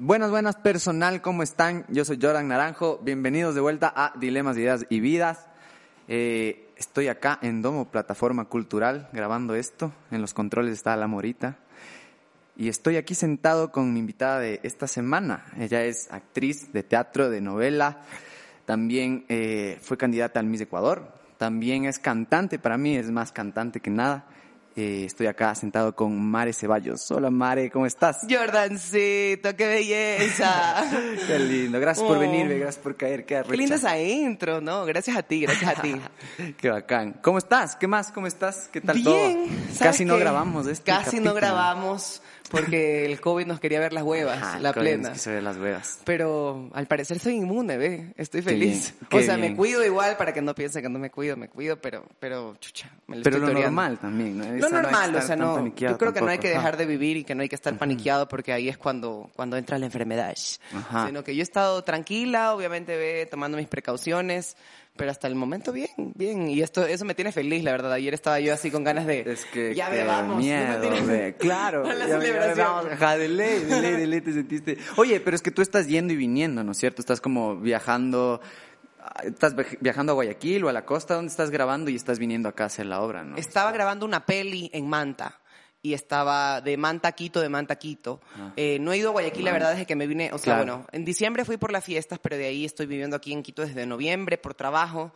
Buenas, buenas personal, ¿cómo están? Yo soy Jordan Naranjo, bienvenidos de vuelta a Dilemas, Ideas y Vidas. Eh, estoy acá en Domo Plataforma Cultural grabando esto, en los controles está la Morita. Y estoy aquí sentado con mi invitada de esta semana. Ella es actriz de teatro, de novela, también eh, fue candidata al Miss Ecuador, también es cantante, para mí es más cantante que nada. Eh, estoy acá sentado con Mare Ceballos. Hola Mare, ¿cómo estás? Jordancito, qué belleza. qué lindo, gracias por venir, gracias por caer, qué arrecha. Qué linda esa intro, ¿no? Gracias a ti, gracias a ti. qué bacán. ¿Cómo estás? ¿Qué más? ¿Cómo estás? ¿Qué tal Bien, todo? Casi no grabamos este Casi capítulo. no grabamos porque el COVID nos quería ver las huevas, Ajá, la plena. nos quiso ver las huevas. Pero al parecer soy inmune, ve. Estoy Qué feliz. bien, qué o sea, bien. me cuido igual para que no piensen que no me cuido, me cuido, pero, pero, chucha, me lo Pero estoy lo toreando. normal también, ¿no? Lo no normal, o sea, no. Yo creo que no hay que tampoco. dejar de vivir y que no hay que estar paniqueado porque ahí es cuando, cuando entra la enfermedad. Ajá. Sino que yo he estado tranquila, obviamente, ve, tomando mis precauciones, pero hasta el momento bien, bien. Y esto, eso me tiene feliz, la verdad. Ayer estaba yo así con ganas de. Es que ya bebamos. ¿no miedo, me tienes- ve. Claro, la ya- celebración. Ajá, de ley, de ley, de ley te sentiste. Oye, pero es que tú estás yendo y viniendo, ¿no es cierto? Estás como viajando, estás viaj- viajando a Guayaquil o a la costa, donde estás grabando y estás viniendo acá a hacer la obra, ¿no? Estaba grabando una peli en Manta y estaba de Manta a Quito, de Manta a Quito. Eh, no he ido a Guayaquil, la verdad, desde que me vine. O sea, Claro. bueno, en diciembre fui por las fiestas, pero de ahí estoy viviendo aquí en Quito desde noviembre por trabajo,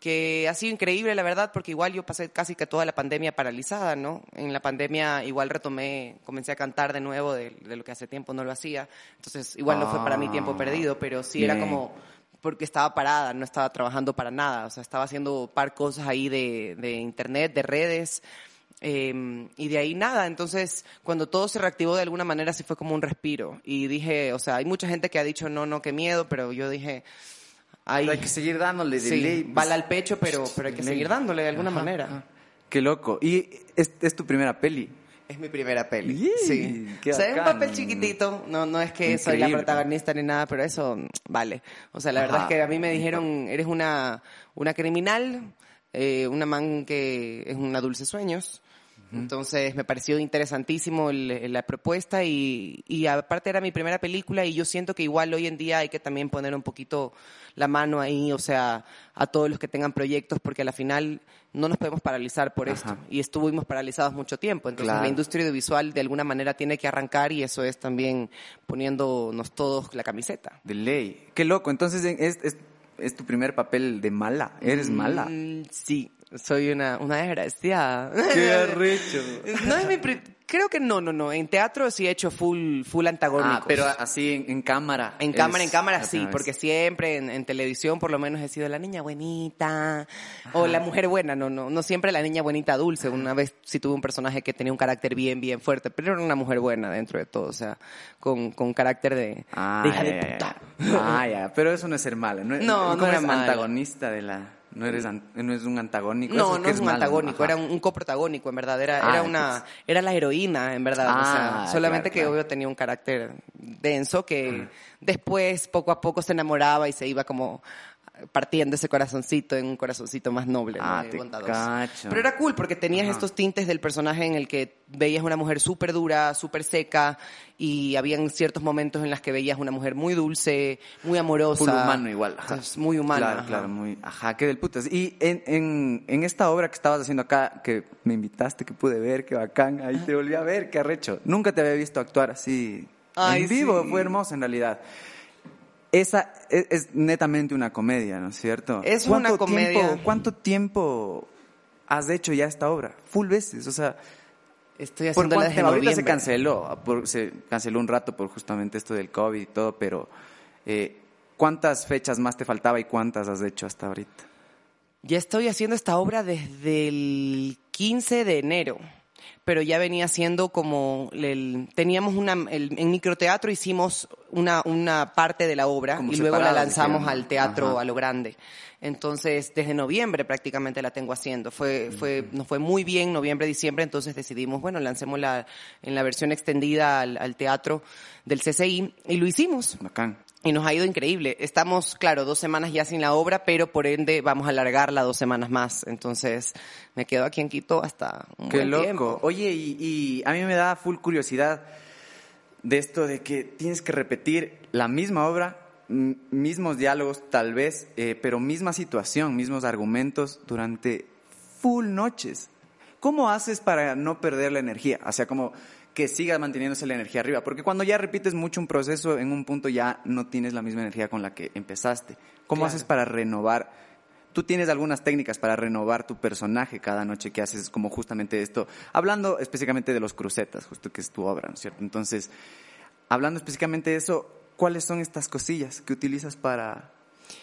que ha sido increíble, la verdad, porque igual yo pasé casi que toda la pandemia paralizada, ¿no? En la pandemia igual retomé, comencé a cantar de nuevo de, de lo que hace tiempo no lo hacía. Entonces, igual no fue para mí tiempo Ah, perdido, pero sí era como porque estaba parada, no estaba trabajando para nada, o sea, estaba haciendo par cosas ahí de, de internet, de redes, eh, y de ahí nada. Entonces, cuando todo se reactivó de alguna manera, sí fue como un respiro. Y dije, o sea, hay mucha gente que ha dicho, no, no, qué miedo, pero yo dije, ay, Pero hay que seguir dándole de sí, ley. pues. bala al pecho, pero, pero hay que seguir dándole de alguna Ajá, manera. ajá. Qué loco. Y es, es tu primera peli. Es mi primera peli. Sí. qué o sea, es un papel chiquitito. No, no es que soy la protagonista ni nada, pero eso vale. O sea, la verdad es que a mí me dijeron, eres una, una criminal, eh, una man que es una dulce sueños. Entonces me pareció interesantísimo el- la propuesta y, y aparte era mi primera película y yo siento que igual hoy en día hay que también poner un poquito la mano ahí, o sea, a todos los que tengan proyectos porque a la final no nos podemos paralizar por esto y estuvimos paralizados mucho tiempo. Entonces Claro. la industria audiovisual de alguna manera tiene que arrancar y eso es también poniéndonos todos la camiseta. De ley. Qué loco. Entonces es, es, es tu primer papel de mala. Eres mala. Mm, sí, soy una, una desgraciada. Qué arrecho. No es mi creo que no, no, no. En teatro sí he hecho full, full antagónicos. Ah, pero así en, en cámara. En cámara, en cámara sí, porque siempre en, en televisión por lo menos he sido la niña buenita o la mujer buena, no, no, no siempre la niña bonita dulce. Una vez sí tuve un personaje que tenía un carácter bien, bien fuerte, pero era una mujer buena dentro de todo, o sea, con, con carácter de, Ah, de hija ya, de puta. ya. Ah, ya. Pero eso no es ser mala. No, No, ¿cómo no era mala. antagonista de la... No eres, an- no es un antagónico. No, eso no que es un antagónico, Ajá. era un, un coprotagónico, en verdad. Era, Ah, era una, entonces. era la heroína, en verdad. o Ah, sea, solamente claro, que claro. obvio tenía un carácter denso que después, poco a poco, se enamoraba y se iba como partiendo ese corazoncito en un corazoncito más noble, ¿no? Ah, te cacho. Pero era cool porque tenías Ajá. estos tintes del personaje en el que veías una mujer súper dura, súper seca y habían ciertos momentos en los que veías una mujer muy dulce, muy amorosa. Full humano igual. Ajá. Muy humana. Claro, ajá. claro, muy. Ajá, qué del putas. Y en, en, en esta obra que estabas haciendo acá, que me invitaste, que pude ver, qué bacán, ahí te volví a ver, qué arrecho. Nunca te había visto actuar así Ay, en vivo, sí. fue hermoso en realidad. Esa es, es netamente una comedia, ¿no es cierto? Es ¿Cuánto una comedia. tiempo- ¿Cuánto tiempo has hecho ya esta obra? Full veces, o sea. Estoy ¿Por haciendo desde tiempo? Ahorita se canceló, por- se canceló un rato por justamente esto del COVID y todo, pero eh, ¿cuántas fechas más te faltaba y cuántas has hecho hasta ahorita? Ya estoy haciendo esta obra desde el 15 de enero, pero ya venía siendo como el, teníamos una el- en microteatro hicimos una una parte de la obra Como y luego la lanzamos al teatro Ajá. a lo grande. Entonces, desde noviembre prácticamente la tengo haciendo. Fue fue nos fue muy bien noviembre, diciembre, entonces decidimos, bueno, lancémosla en la versión extendida al, al teatro del CCI y lo hicimos. Bacán. Y nos ha ido increíble. Estamos, claro, dos semanas ya sin la obra, pero por ende vamos a alargarla dos semanas más. Entonces me quedo aquí en Quito hasta un Qué buen loco. tiempo. Oye, y, y a mí me da full curiosidad. de esto de que tienes que repetir la misma obra, mismos diálogos tal vez, eh, pero misma situación, mismos argumentos durante full noches. ¿Cómo haces para no perder la energía? O sea, como que siga manteniéndose la energía arriba, porque cuando ya repites mucho un proceso, en un punto ya no tienes la misma energía con la que empezaste. ¿Cómo haces para renovar? Tú tienes algunas técnicas para renovar tu personaje cada noche que haces como justamente esto, hablando específicamente de los crucetas, justo que es tu obra, ¿no es cierto? Entonces, hablando específicamente de eso, ¿cuáles son estas cosillas que utilizas para,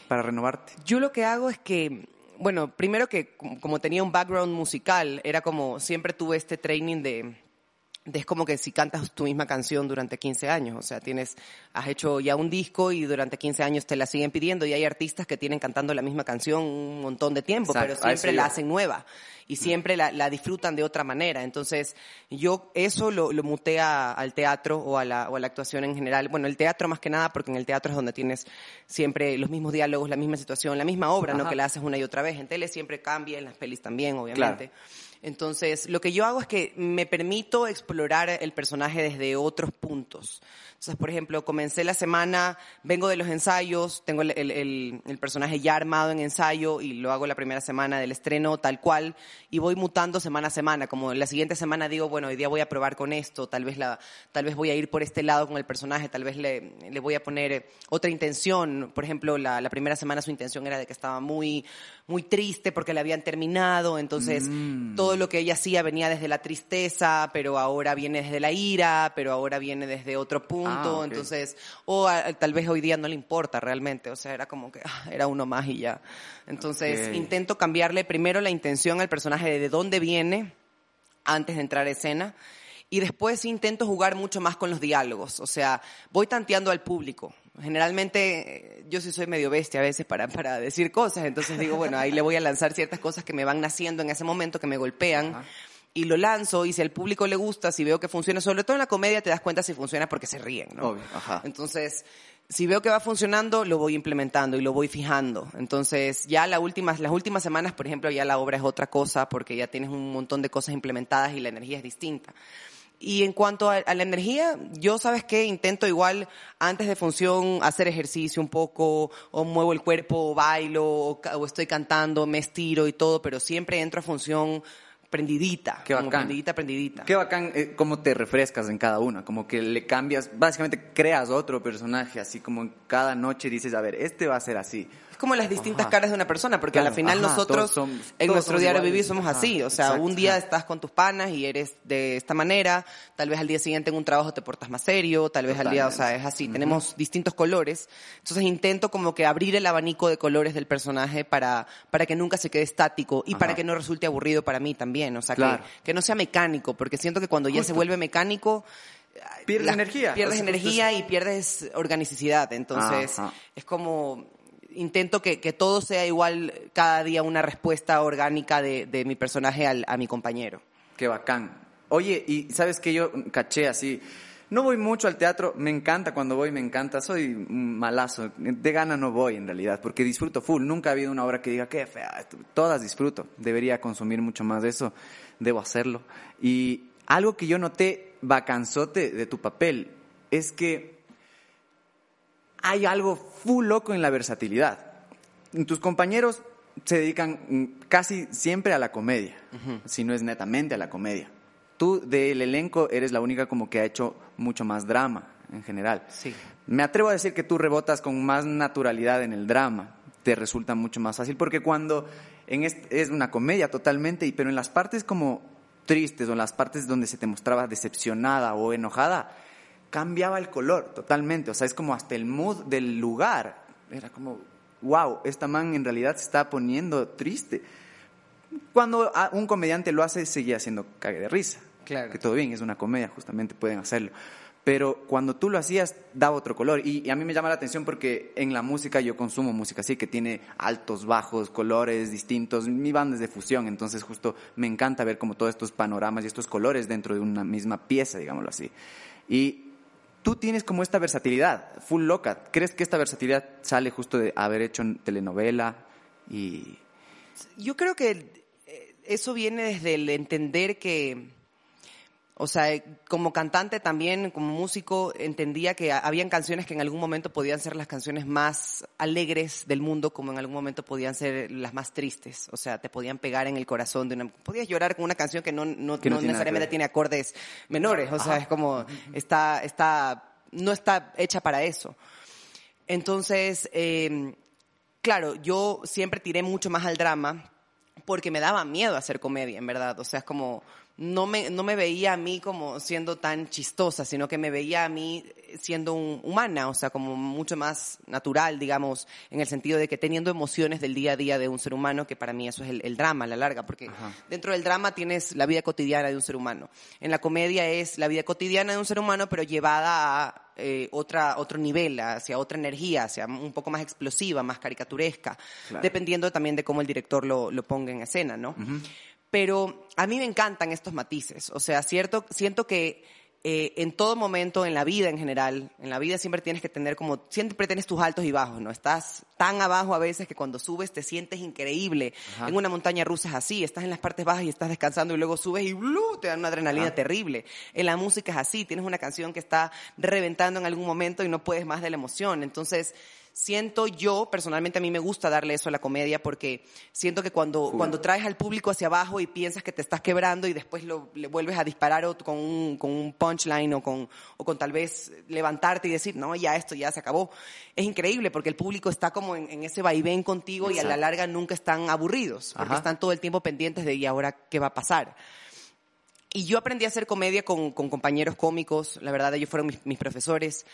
para renovarte? Yo lo que hago es que bueno, primero que como tenía un background musical, era como siempre tuve este training de es como que si cantas tu misma canción durante 15 años, o sea, tienes, has hecho ya un disco y durante 15 años te la siguen pidiendo y hay artistas que tienen cantando la misma canción un montón de tiempo, pero siempre la hacen nueva y siempre la, disfrutan de otra manera. Entonces, yo eso lo, lo muté al teatro o a, la, o a la actuación en general. Bueno, el teatro más que nada, porque en el teatro es donde tienes siempre los mismos diálogos, la misma situación, la misma obra, ¿no? Que la haces una y otra vez. En tele siempre cambia, en las pelis también, obviamente. Entonces, lo que yo hago es que me permito explorar el personaje desde otros puntos. Entonces, por ejemplo, comencé la semana, vengo de los ensayos, tengo el, el, el, personaje ya armado en ensayo y lo hago la primera semana del estreno tal cual y voy mutando semana a semana. Como la siguiente semana digo, bueno, hoy día voy a probar con esto, tal vez, la, tal vez voy a ir por este lado con el personaje, tal vez le, le voy a poner otra intención. Por ejemplo, la, la, primera semana su intención era de que estaba muy, muy triste porque le habían terminado, entonces mm. todo lo que ella hacía venía desde la tristeza, pero ahora viene desde la ira, pero ahora viene desde otro punto Ah, entonces, o tal vez hoy día no le importa realmente, o sea, era como que ah, era uno más y ya. Entonces, intento cambiarle primero la intención al personaje de, de dónde viene antes de entrar a escena y después intento jugar mucho más con los diálogos, o sea, voy tanteando al público. Generalmente yo sí soy medio bestia a veces para, para decir cosas, entonces digo, bueno, ahí le voy a lanzar ciertas cosas que me van naciendo en ese momento, que me golpean y lo lanzo y si al público le gusta, si veo que funciona, sobre todo en la comedia te das cuenta si funciona porque se ríen, ¿no? Obvio, ajá. Entonces, si veo que va funcionando, lo voy implementando y lo voy fijando. Entonces, ya las últimas, las últimas semanas, por ejemplo, ya la obra es otra cosa porque ya tienes un montón de cosas implementadas y la energía es distinta. Y en cuanto a, la energía, yo sabes que intento igual antes de función hacer ejercicio un poco, o muevo el cuerpo, o bailo, o, o estoy cantando, me estiro y todo, pero siempre entro a función prendidita. Qué bacán. prendidita, prendidita. Qué bacán eh, cómo te refrescas en cada una, como que le cambias, básicamente creas otro personaje, así como en cada noche dices, a ver, este va a ser así como las distintas caras de una persona, porque al final nosotros en nuestro diario vivir somos así, o sea, un día estás con tus panas y eres de esta manera, tal vez al día siguiente en un trabajo te portas más serio, tal vez al día, o sea, es así, tenemos distintos colores, entonces intento como que abrir el abanico de colores del personaje para, para que nunca se quede estático y para que no resulte aburrido para mí también, o sea, que, que no sea mecánico, porque siento que cuando ya se vuelve mecánico, pierdes energía. Pierdes energía y pierdes organicidad. Entonces, es como intento que, que, todo sea igual cada día una respuesta orgánica de, de mi personaje al, a mi compañero. Qué bacán. Oye, y sabes que yo caché así. No voy mucho al teatro, me encanta cuando voy, me encanta, soy malazo, de gana no voy en realidad, porque disfruto full, nunca ha habido una obra que diga, qué fea, todas disfruto, debería consumir mucho más de eso, debo hacerlo. Y algo que yo noté bacanzote de tu papel es que hay algo full loco en la versatilidad. Tus compañeros se dedican mm, casi siempre a la comedia, si no es netamente a la comedia. Tú del elenco eres la única como que ha hecho mucho más drama en general. Sí. Me atrevo a decir que tú rebotas con más naturalidad en el drama. Te resulta mucho más fácil porque cuando en es una comedia totalmente, pero en las partes como tristes o en las partes donde se te mostraba decepcionada o enojada, cambiaba el color totalmente. O sea, es como hasta el mood del lugar. Era como, wow, esta man en realidad se está poniendo triste. Cuando un comediante lo hace, seguía haciendo cague de risa. Claro. Que todo bien, es una comedia, justamente pueden hacerlo. Pero cuando tú lo hacías, daba otro color. Y, a mí me llama la atención porque en la música yo consumo música así, que tiene altos, bajos, colores distintos. Mi banda es de fusión, entonces justo me encanta ver como todos estos panoramas y estos colores dentro de una misma pieza, digámoslo así. Y tú tienes como esta versatilidad, full loca. ¿Crees que esta versatilidad sale justo de haber hecho telenovela y...? Yo creo que eh, eso viene desde el entender que... O sea, eh, como cantante también, como músico, entendía que habían canciones que en algún momento podían ser las canciones más alegres del mundo, como en algún momento podían ser las más tristes. O sea, te podían pegar en el corazón de una... Podías llorar con una canción que no, no, necesariamente tiene acordes menores. O sea, es como, está, está, no está hecha para eso. Entonces, eh, claro, yo siempre tiré mucho más al drama porque me daba miedo hacer comedia, en verdad. O sea, es como no me, no me veía a mí como siendo tan chistosa, sino que me veía a mí siendo humana, o sea, como mucho más natural, digamos, en el sentido de que teniendo emociones del día a día de un ser humano, que para mí eso es el, drama, la larga, porque dentro del drama tienes la vida cotidiana de un ser humano. En la comedia es la vida cotidiana de un ser humano, pero llevada a eh, otra, otro nivel, hacia otra energía, hacia un poco más explosiva, más caricaturesca, dependiendo también de cómo el director lo, lo ponga en escena, ¿no? Pero a mí me encantan estos matices. O sea, cierto, siento que eh, en todo momento, en la vida en general, en la vida siempre tienes que tener como, siempre tienes tus altos y bajos, ¿no? Estás tan abajo a veces que cuando subes te sientes increíble. En una montaña rusa es así, estás en las partes bajas y estás descansando y luego subes y ¡blu! te dan una adrenalina terrible. En la música es así, tienes una canción que está reventando en algún momento y no puedes más de la emoción. Entonces, siento yo, personalmente a mí me gusta darle eso a la comedia porque siento que cuando, cuando traes al público hacia abajo y piensas que te estás quebrando y después lo, le vuelves a disparar con un, con un punchline o con, o con tal vez levantarte y decir, no, ya esto ya se acabó. Es increíble porque el público está como en, ese vaivén contigo y a la larga nunca están aburridos porque están todo el tiempo pendientes de, ¿y ahora qué va a pasar? Y yo aprendí a hacer comedia con, con compañeros cómicos, la verdad ellos fueron mis, mis profesores,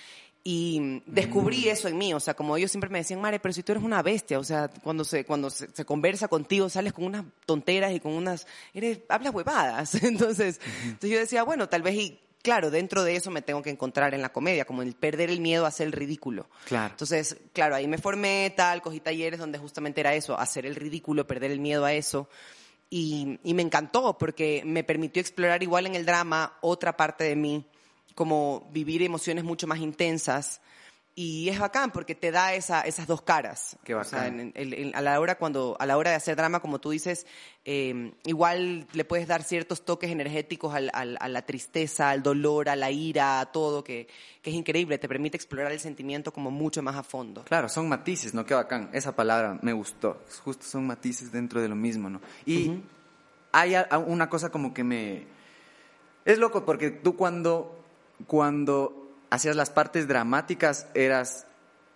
y descubrí mm. eso en mí, o sea, como ellos siempre me decían, Mare, pero si tú eres una bestia, o sea, cuando se, cuando se, conversa contigo, sales con unas tonteras y con unas, eres, hablas huevadas. Entonces, entonces yo decía, bueno, tal vez, y claro, dentro de eso me tengo que encontrar en la comedia, como el perder el miedo a hacer el ridículo. Claro. Entonces, claro, ahí me formé tal, cogí talleres donde justamente era eso, hacer el ridículo, perder el miedo a eso. Y, y me encantó porque me permitió explorar igual en el drama otra parte de mí como vivir emociones mucho más intensas. Y es bacán porque te da esa, esas dos caras. Qué bacán. a, la hora cuando, a la hora de hacer drama, como tú dices, em, igual le puedes dar ciertos toques energéticos al, a la tristeza, al dolor, a la ira, a todo, que, que, es increíble. Te permite explorar el sentimiento como mucho más a fondo. Claro, son matices, ¿no? Qué bacán. Esa palabra me gustó. Justo son matices dentro de lo mismo, ¿no? Y hay una cosa como que me... Es loco porque tú cuando cuando hacías las partes dramáticas eras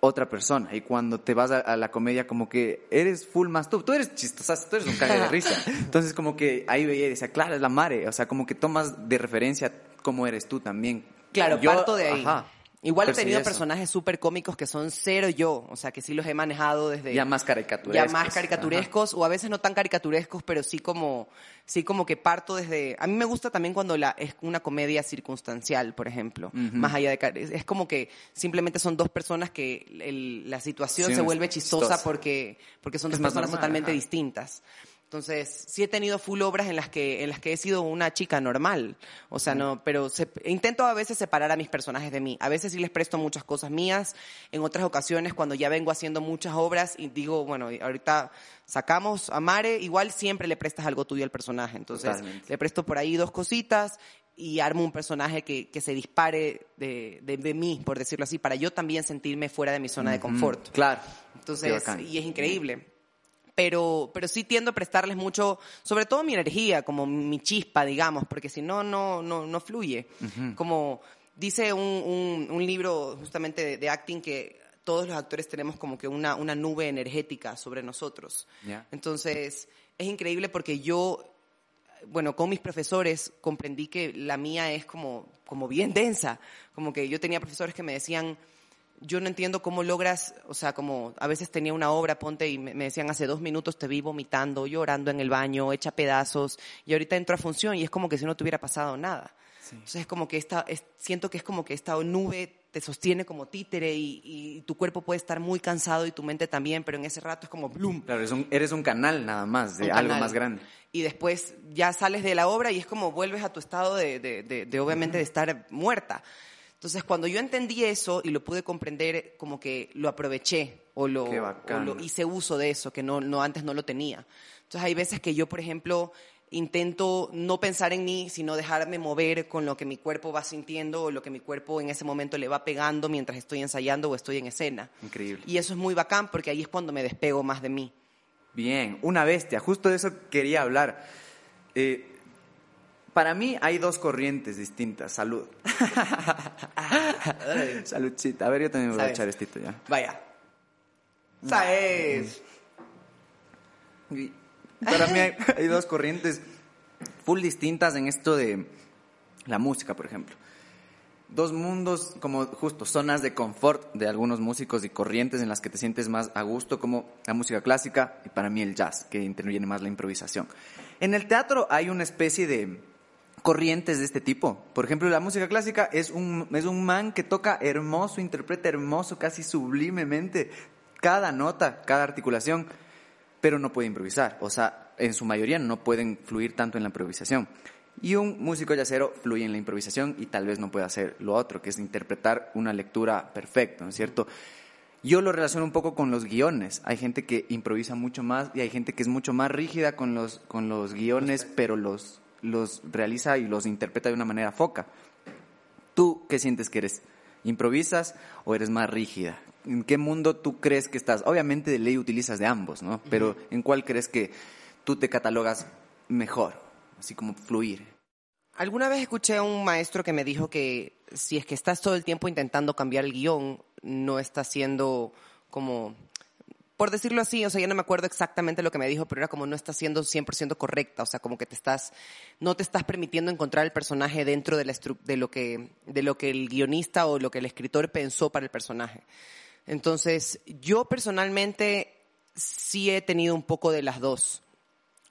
otra persona y cuando te vas a, la comedia como que eres full más tú, tú eres chistosa, tú eres un cague de risa. Entonces como que ahí veía y decía, claro, es la mare, o sea, como que tomas de referencia cómo eres tú también. Claro, Yo, parto de ahí. Igual he tenido personajes súper cómicos que son cero yo, o sea, que sí los he manejado desde... Ya más caricaturescos. Ya más caricaturescos, o a veces no tan caricaturescos, pero sí como, sí como que parto desde... A mí me gusta también cuando la, es una comedia circunstancial, por ejemplo, más allá de... Es como que simplemente son dos personas que la situación se vuelve chistosa, porque, porque son dos personas totalmente distintas. Entonces, sí he tenido full obras en las que, en las que he sido una chica normal. O sea, no, pero intento a veces separar a mis personajes de mí. A veces sí les presto muchas cosas mías. En otras ocasiones, cuando ya vengo haciendo muchas obras y digo, bueno, ahorita sacamos a Mare, igual siempre le prestas algo tuyo al personaje. Entonces, le presto por ahí dos cositas y armo un personaje que, que se dispare de, de, mí, por decirlo así, para yo también sentirme fuera de mi zona de confort. Claro. Entonces, y es increíble pero, pero sí tiendo a prestarles mucho, sobre todo mi energía, como mi chispa, digamos, porque si no, no, no, no fluye. Como dice un, un, libro justamente de, acting que todos los actores tenemos como que una, una nube energética sobre nosotros. Entonces, es increíble porque yo, bueno, con mis profesores comprendí que la mía es como, como bien densa. Como que yo tenía profesores que me decían, yo no entiendo cómo logras, o sea, como a veces tenía una obra, ponte, y me, decían, hace dos minutos te vi vomitando, llorando en el baño, hecha pedazos, y ahorita entro a función y es como que si no te hubiera pasado nada. Entonces es como que esta, siento que es como que esta nube te sostiene como títere y, tu cuerpo puede estar muy cansado y tu mente también, pero en ese rato es como bloom. Claro, eres un, eres un canal nada más, de algo más grande. Y después ya sales de la obra y es como vuelves a tu estado de, de, obviamente, de estar muerta. Entonces, cuando yo entendí eso y lo pude comprender, como que lo aproveché o lo, hice uso de eso, que no, no, antes no lo tenía. Entonces, hay veces que yo, por ejemplo, intento no pensar en mí, sino dejarme mover con lo que mi cuerpo va sintiendo o lo que mi cuerpo en ese momento le va pegando mientras estoy ensayando o estoy en escena. Increíble. Y eso es muy bacán porque ahí es cuando me despego más de mí. Bien, una bestia. Justo de eso quería hablar. Eh, para mí hay dos corrientes distintas. Salud. Saludcita. A ver, yo también me voy a echar estito ya. Vaya. ¿Sabes? Y Para mí hay, hay dos corrientes full distintas en esto de la música, por ejemplo. Dos mundos como justo zonas de confort de algunos músicos y corrientes en las que te sientes más a gusto, como la música clásica y para mí el jazz, que interviene más la improvisación. En el teatro hay una especie de corrientes de este tipo. Por ejemplo, la música clásica es un, es un man que toca hermoso, interpreta hermoso, casi sublimemente cada nota, cada articulación pero no puede improvisar. O sea, en su mayoría no pueden fluir tanto en la improvisación. Y un músico yacero fluye en la improvisación y tal vez no puede hacer lo otro, que es interpretar una lectura perfecta, ¿no es cierto? Yo lo relaciono un poco con los guiones. Hay gente que improvisa mucho más y hay gente que es mucho más rígida con los, con los guiones, pero los, los realiza y los interpreta de una manera foca. ¿Tú qué sientes que eres? ¿Improvisas o eres más rígida? ¿En qué mundo tú crees que estás? Obviamente de ley utilizas de ambos, ¿no? Pero ¿en cuál crees que tú te catalogas mejor? Así como fluir. Alguna vez escuché a un maestro que me dijo que si es que estás todo el tiempo intentando cambiar el guion, no estás siendo como, por decirlo así, o sea, ya no me acuerdo exactamente lo que me dijo, pero era como no estás siendo 100% correcta, o sea, como que te estás, no te estás permitiendo encontrar el personaje dentro de, lo que, de lo que el guionista o lo que el escritor pensó para el personaje. Entonces, yo personalmente sí he tenido un poco de las dos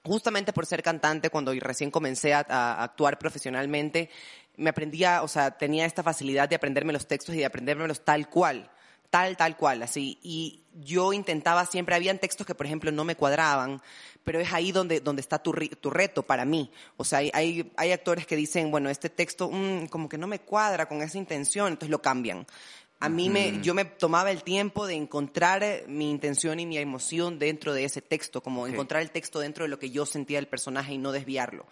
justamente por ser cantante, cuando recién comencé a, a actuar profesionalmente, me aprendía, o sea, tenía esta facilidad de aprenderme los textos y de aprendérmelos tal cual, tal, tal cual, así. Y yo intentaba siempre, habían textos que, por ejemplo, no me cuadraban, pero es ahí donde, donde está tu, tu reto para mí. O sea, hay, hay, actores que dicen, bueno, este texto mm, como que no me cuadra con esa intención, entonces lo cambian. A mí me, yo me tomaba el tiempo de encontrar eh, mi intención y mi emoción dentro de ese texto, como encontrar el texto dentro de lo que yo sentía del personaje y no desviarlo.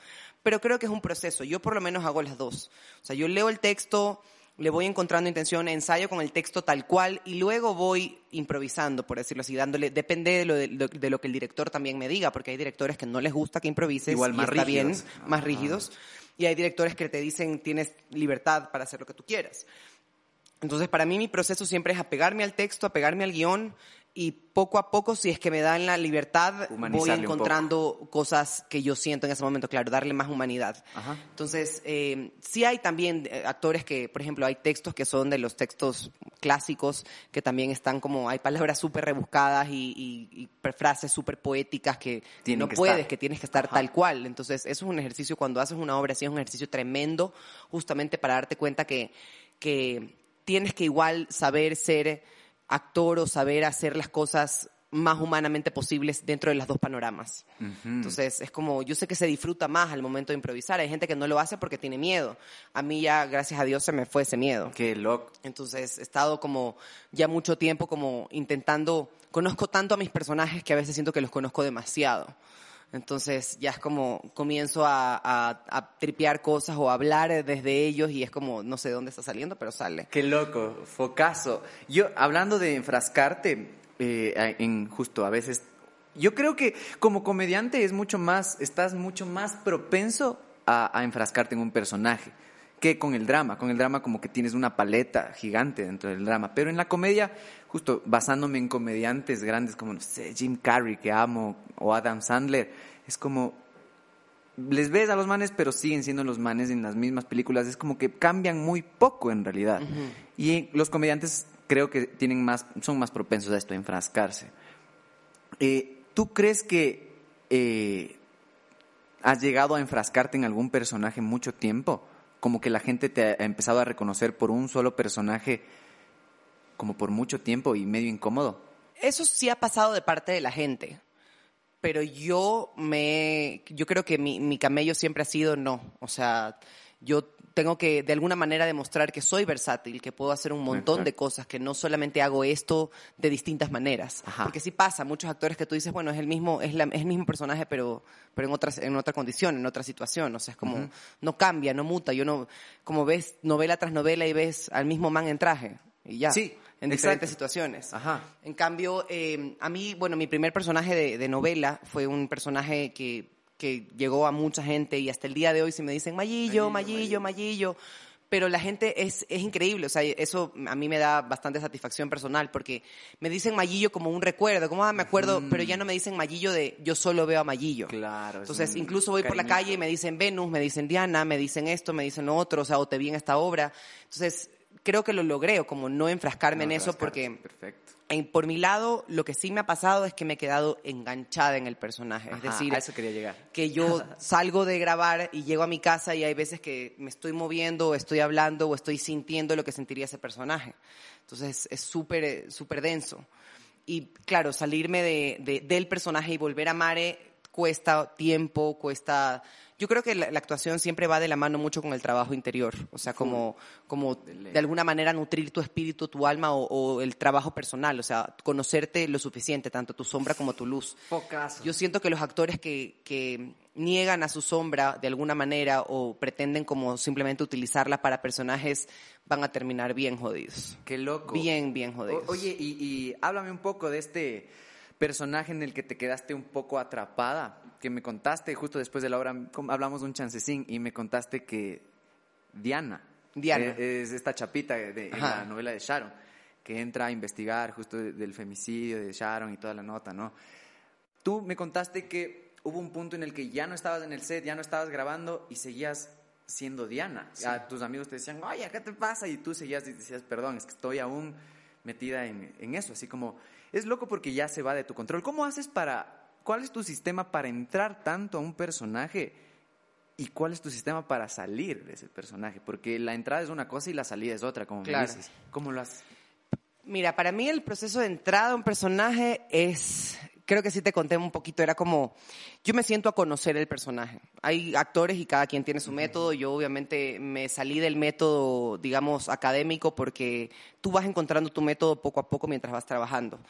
Pero creo que es un proceso. Yo por lo menos hago las dos. O sea, yo leo el texto, le voy encontrando intención, ensayo con el texto tal cual y luego voy improvisando, por decirlo así, dándole, depende de lo, de, lo- de lo que el director también me diga, porque hay directores que no les gusta que improvises Igual y más está bien, rígidos. más Ajá. rígidos. Y hay directores que te dicen tienes libertad para hacer lo que tú quieras. Entonces, para mí mi proceso siempre es apegarme al texto, apegarme al guion y poco a poco, si es que me dan la libertad, voy encontrando cosas que yo siento en ese momento, claro, darle más humanidad. Ajá. Entonces, eh, sí hay también eh, actores que, por ejemplo, hay textos que son de los textos clásicos, que también están como, hay palabras súper rebuscadas y, y- y frases súper poéticas que Tienen no que puedes, estar. que tienes que estar Ajá. tal cual. Entonces, eso es un ejercicio, cuando haces una obra así, es un ejercicio tremendo, justamente para darte cuenta que, que tienes que igual saber ser actor o saber hacer las cosas más humanamente posibles dentro de las dos panoramas. Entonces, es como, yo sé que se disfruta más al momento de improvisar. Hay gente que no lo hace porque tiene miedo. A mí ya, gracias a Dios, se me fue ese miedo. Qué loco. Entonces he estado como ya mucho tiempo como intentando, conozco tanto a mis personajes que a veces siento que los conozco demasiado. Entonces ya es como comienzo a, a, tripear cosas o hablar desde ellos y es como no sé dónde está saliendo, pero sale. Qué loco, focazo. Yo, hablando de enfrascarte, eh, en justo a veces, yo creo que como comediante es mucho más, estás mucho más propenso a enfrascarte en un personaje que con el drama. Con el drama como que tienes una paleta gigante dentro del drama. Pero en la comedia, justo basándome en comediantes grandes como, no sé, Jim Carrey, que amo, o Adam Sandler, es como, les ves a los manes, pero siguen siendo los manes en las mismas películas. Es como que cambian muy poco en realidad. Y los comediantes creo que tienen más, son más propensos a esto, a enfrascarse. Eh, ¿Tú crees que eh, has llegado a enfrascarte en algún personaje mucho tiempo? Como que la gente te ha empezado a reconocer por un solo personaje como por mucho tiempo y medio incómodo. Eso sí ha pasado de parte de la gente. Pero yo me, yo creo que mi, mi camello siempre ha sido no. O sea, yo tengo que de alguna manera demostrar que soy versátil, que puedo hacer un montón de cosas, que no solamente hago esto de distintas maneras. Porque sí pasa, muchos actores que tú dices, bueno, es el mismo, es, la, es el mismo personaje, pero, pero en, otras, en otra condición, en otra situación. O sea, es como, no cambia, no muta. Yo no, como ves novela tras novela y ves al mismo man en traje. Y ya. Sí, en diferentes situaciones. Ajá. En cambio, eh, a mí, bueno, mi primer personaje de, de novela fue un personaje que que llegó a mucha gente y hasta el día de hoy si me dicen Mayillo, Mayillo, Mayillo, pero la gente es, es increíble, o sea, eso a mí me da bastante satisfacción personal porque me dicen Mayillo como un recuerdo, como, ah, me acuerdo, pero ya no me dicen Mayillo de yo solo veo a Mayillo. Claro. Entonces, incluso voy por la calle y me dicen Venus, me dicen Diana, me dicen esto, me dicen lo otro, o sea, o te vi en esta obra. Entonces, creo que lo logré, como no enfrascarme en eso porque... Perfecto por mi lado, lo que sí me ha pasado es que me he quedado enganchada en el personaje. es decir, a eso quería llegar. que yo salgo de grabar y llego a mi casa y hay veces que me estoy moviendo, o estoy hablando, o estoy sintiendo lo que sentiría ese personaje. Entonces es súper, súper denso. Y claro, salirme de, del personaje y volver a Mare cuesta tiempo, cuesta yo creo que la, actuación siempre va de la mano mucho con el trabajo interior, o sea, como, como de alguna manera nutrir tu espíritu, tu alma o, el trabajo personal, o sea, conocerte lo suficiente, tanto tu sombra como tu luz. Yo siento que los actores que, que niegan a su sombra de alguna manera o pretenden como simplemente utilizarla para personajes van a terminar bien jodidos. Qué loco. Bien, bien jodidos. oye, y, y háblame un poco de este personaje en el que te quedaste un poco atrapada, que me contaste justo después de la obra, hablamos de un chancecín y me contaste que Diana, Diana. Eh, es, esta chapita de, la novela de Sharon, que entra a investigar justo del femicidio de Sharon y toda la nota, ¿no? Tú me contaste que hubo un punto en el que ya no estabas en el set, ya no estabas grabando y seguías siendo Diana. A tus amigos te decían, oye, ¿qué te pasa? Y tú seguías y decías, perdón, es que estoy aún metida en, en eso, así como es loco porque ya se va de tu control. ¿Cómo haces para, cuál es tu sistema para entrar tanto a un personaje y cuál es tu sistema para salir de ese personaje? Porque la entrada es una cosa y la salida es otra, como me dices. ¿Cómo lo haces? Mira, para mí el proceso de entrada a un personaje es creo que sí te conté un poquito, era como, yo me siento a conocer el personaje. Hay actores y cada quien tiene su método. Yo obviamente me salí del método, digamos, académico porque tú vas encontrando tu método poco a poco mientras vas trabajando.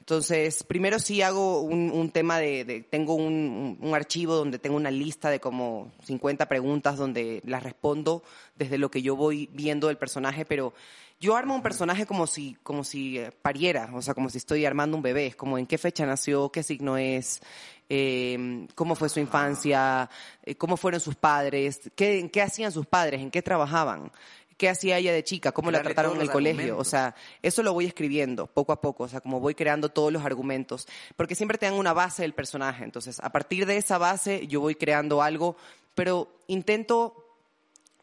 Entonces, primero sí hago un, tema de, tengo un, un, archivo donde tengo una lista de como 50 preguntas donde las respondo desde lo que yo voy viendo del personaje, pero yo armo un personaje como si, como si eh, pariera, o sea, como si estoy armando un bebé, como en qué fecha nació, qué signo es, eh, cómo fue su infancia, eh, cómo fueron sus padres, qué, qué hacían sus padres, en qué trabajaban, qué hacía ella de chica, cómo la trataron en el colegio. O sea, eso lo voy escribiendo poco a poco, o sea, como voy creando todos los argumentos, porque siempre te dan una base del personaje. Entonces, a partir de esa base, yo voy creando algo, pero intento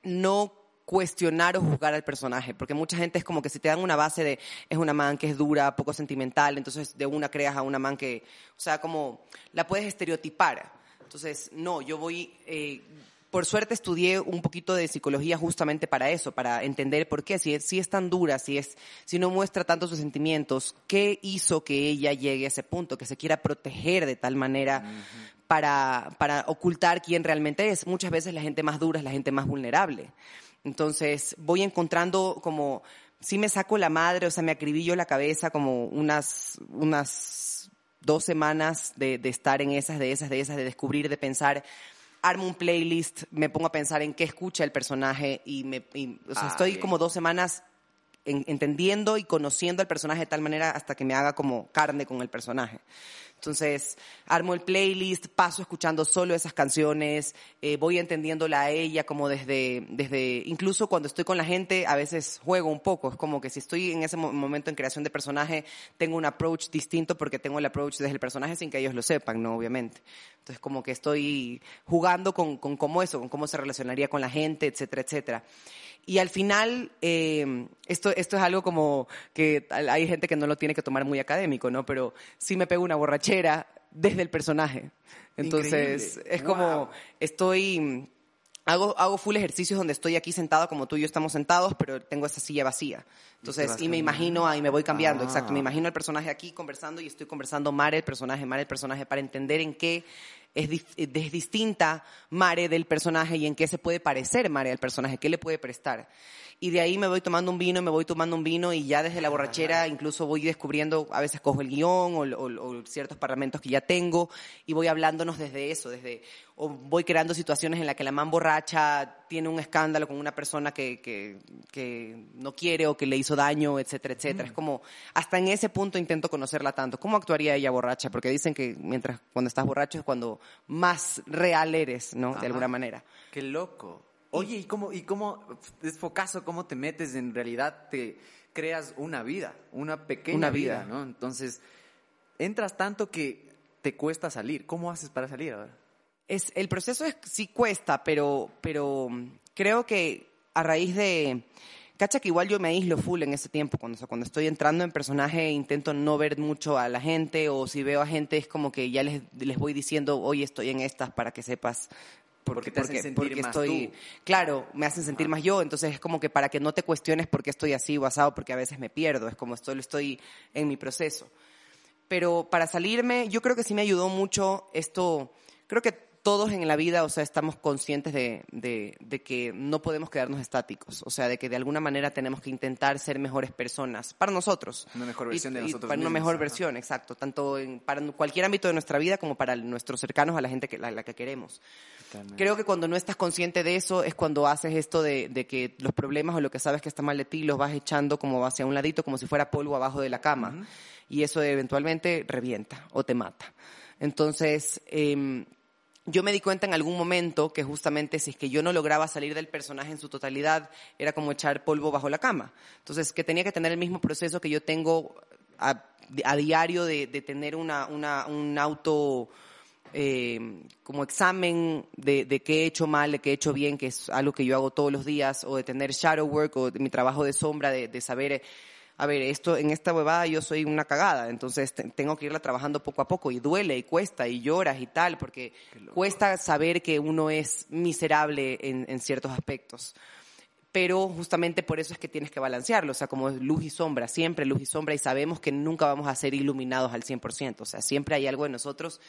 no cuestionar o juzgar al personaje, porque mucha gente es como que si te dan una base de es una man que es dura, poco sentimental, entonces de una creas a una man que, o sea, como la puedes estereotipar. Entonces, no, yo voy, eh, por suerte estudié un poquito de psicología justamente para eso, para entender por qué, si es, si es tan dura, si, es, si no muestra tanto sus sentimientos, qué hizo que ella llegue a ese punto, que se quiera proteger de tal manera. Para, para ocultar quién realmente es. Muchas veces la gente más dura es la gente más vulnerable. Entonces voy encontrando como, sí me saco la madre, o sea, me acribillo la cabeza como unas, unas dos semanas de, de estar en esas, de esas, de esas, de descubrir, de pensar armo un playlist, me pongo a pensar en qué escucha el personaje y me, o sea, ah, estoy como dos semanas entendiendo y conociendo al personaje de tal manera hasta que me haga como carne con el personaje. Entonces, armo el playlist, paso escuchando solo esas canciones, eh, voy entendiéndola a ella como desde, desde, incluso cuando estoy con la gente, a veces juego un poco. Es como que si estoy en ese momento en creación de personaje, tengo un approach distinto porque tengo el approach desde el personaje sin que ellos lo sepan, ¿no? Obviamente. Entonces, como que estoy jugando con, con cómo eso, con cómo se relacionaría con la gente, etcétera, etcétera. Y al final, eh, esto, esto es algo como que hay gente que no lo tiene que tomar muy académico, ¿no? Pero sí me pego una borrachera desde el personaje. Entonces, es como, estoy, hago, hago full ejercicios donde estoy aquí sentado como tú y yo estamos sentados, pero tengo esa silla vacía. Entonces, y, me imagino, ahí me voy cambiando, exacto. Me ah. imagino el personaje aquí conversando y estoy conversando Mare, el personaje, Mare, el personaje, para entender en qué es, es, distinta Mare del personaje y en qué se puede parecer Mare al personaje, qué le puede prestar. Y de ahí me voy tomando un vino, me voy tomando un vino y ya desde la borrachera incluso voy descubriendo, a veces cojo el guion o, ciertos parlamentos que ya tengo y voy hablándonos desde eso, desde, o voy creando situaciones en las que la man borracha tiene un escándalo con una persona que, que, no quiere o que le hizo daño, etcétera, etcétera. Es mm. como, hasta en ese punto intento conocerla tanto. ¿Cómo actuaría ella borracha? Porque dicen que mientras, cuando estás borracho es cuando más real eres, ¿no? De alguna manera. Qué loco. Oye, ¿y cómo, y cómo, es focazo, cómo te metes en realidad, te creas una vida, una pequeña vida. ¿no? Entonces, entras tanto que te cuesta salir. ¿Cómo haces para salir ahora? Es, el proceso es, sí cuesta, pero, pero creo que a raíz de... Cacha que igual yo me aíslo full en ese tiempo, cuando, cuando estoy entrando en personaje intento no ver mucho a la gente o si veo a gente es como que ya les, les voy diciendo, hoy estoy en estas para que sepas porque, te hacen sentir más estoy, claro, me hacen sentir más yo, entonces es como que para que no te cuestiones por qué estoy así o asado, porque a veces me pierdo, es como estoy, estoy en mi proceso. Pero para salirme, yo creo que sí me ayudó mucho esto, creo que todos en la vida, o sea, estamos conscientes de, de, que no podemos quedarnos estáticos, o sea, de que de alguna manera tenemos que intentar ser mejores personas para nosotros. Una mejor versión de nosotros Para una mejor versión, exacto, tanto en, para cualquier ámbito de nuestra vida como para nuestros cercanos, a la gente que, la, la que queremos. Creo que cuando no estás consciente de eso es cuando haces esto de, de, que los problemas o lo que sabes que está mal de ti los vas echando como hacia un ladito, como si fuera polvo abajo de la cama. Y eso eventualmente revienta o te mata. Entonces, eh, yo me di cuenta en algún momento que justamente si es que yo no lograba salir del personaje en su totalidad, era como echar polvo bajo la cama. Entonces, que tenía que tener el mismo proceso que yo tengo a, diario de, tener una, un auto eh, como examen de, de, qué he hecho mal, de qué he hecho bien, que es algo que yo hago todos los días, o de tener shadow work, o de mi trabajo de sombra, de, de saber a ver, esto, en esta huevada yo soy una cagada, entonces tengo que irla trabajando poco a poco y duele y cuesta y lloras y tal, porque cuesta saber que uno es miserable en, en, ciertos aspectos. Pero justamente por eso es que tienes que balancearlo, o sea, como luz y sombra, siempre luz y sombra y sabemos que nunca vamos a ser iluminados al 100%, o sea, siempre hay algo en nosotros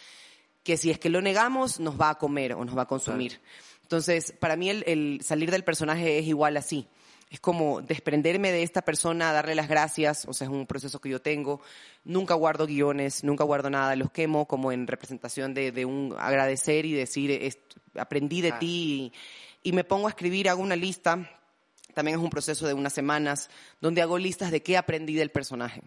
que si es que lo negamos nos va a comer o nos va a consumir. Entonces, para mí el salir del personaje es igual así es como desprenderme de esta persona, darle las gracias, o sea, es un proceso que yo tengo. Nunca guardo guiones, nunca guardo nada, los quemo como en representación de, un agradecer y decir, aprendí de ti y, me pongo a escribir, hago una lista, también es un proceso de unas semanas, donde hago listas de qué aprendí del personaje.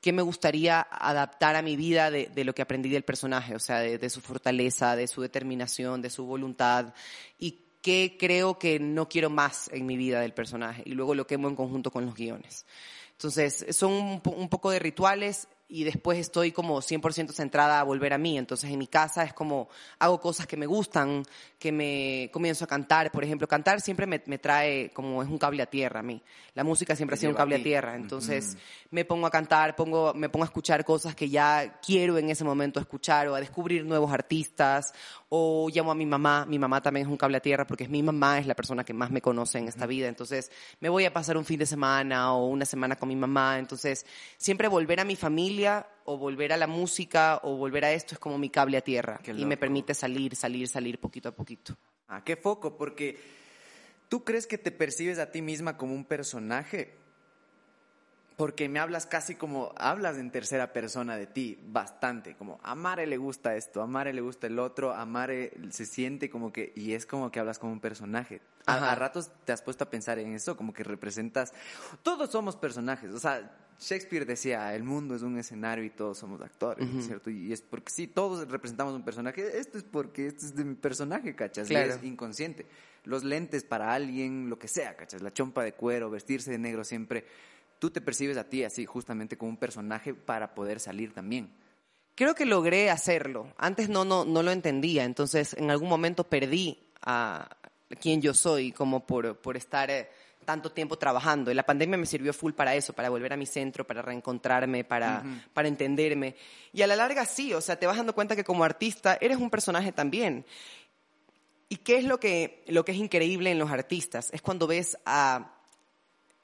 Qué me gustaría adaptar a mi vida de, lo que aprendí del personaje, o sea, de, de, su fortaleza, de su determinación, de su voluntad, y qué creo que no quiero más en mi vida del personaje y luego lo quemo en conjunto con los guiones. Entonces, son un, poco de rituales y después estoy como 100% centrada a volver a mí. Entonces en mi casa es como hago cosas que me gustan, que me comienzo a cantar. Por ejemplo, cantar siempre me, trae como es un cable a tierra a mí. La música siempre ha sido un cable a, tierra. Entonces me pongo a cantar, pongo, me pongo a escuchar cosas que ya quiero en ese momento escuchar o a descubrir nuevos artistas o llamo a mi mamá. Mi mamá también es un cable a tierra porque es mi mamá, es la persona que más me conoce en esta vida. Entonces me voy a pasar un fin de semana o una semana con mi mamá. Entonces siempre volver a mi familia o volver a la música o volver a esto es como mi cable a tierra y me permite salir, salir, salir poquito a poquito. Ah, qué foco, porque tú crees que te percibes a ti misma como un personaje porque me hablas casi como, hablas en tercera persona de ti, bastante, como a Mare le gusta esto, a Mare le gusta el otro, a Mare se siente como que, y es como que hablas como un personaje. A, ratos te has puesto a pensar en eso, como que representas, todos somos personajes, o sea, Shakespeare decía, el mundo es un escenario y todos somos actores, ¿cierto? Y es porque sí, todos representamos un personaje, esto es porque esto es de mi personaje, ¿cachas? es inconsciente. Los lentes para alguien, lo que sea, ¿cachas? La chompa de cuero, vestirse de negro siempre tú te percibes a ti así, justamente como un personaje para poder salir también. Creo que logré hacerlo. Antes no, no, no lo entendía, entonces en algún momento perdí a quien yo soy, como por, por estar eh, tanto tiempo trabajando. Y la pandemia me sirvió full para eso, para volver a mi centro, para reencontrarme, para, para entenderme. Y a la larga sí, o sea, te vas dando cuenta que como artista eres un personaje también. ¿Y qué es lo que, lo que es increíble en los artistas? Es cuando ves a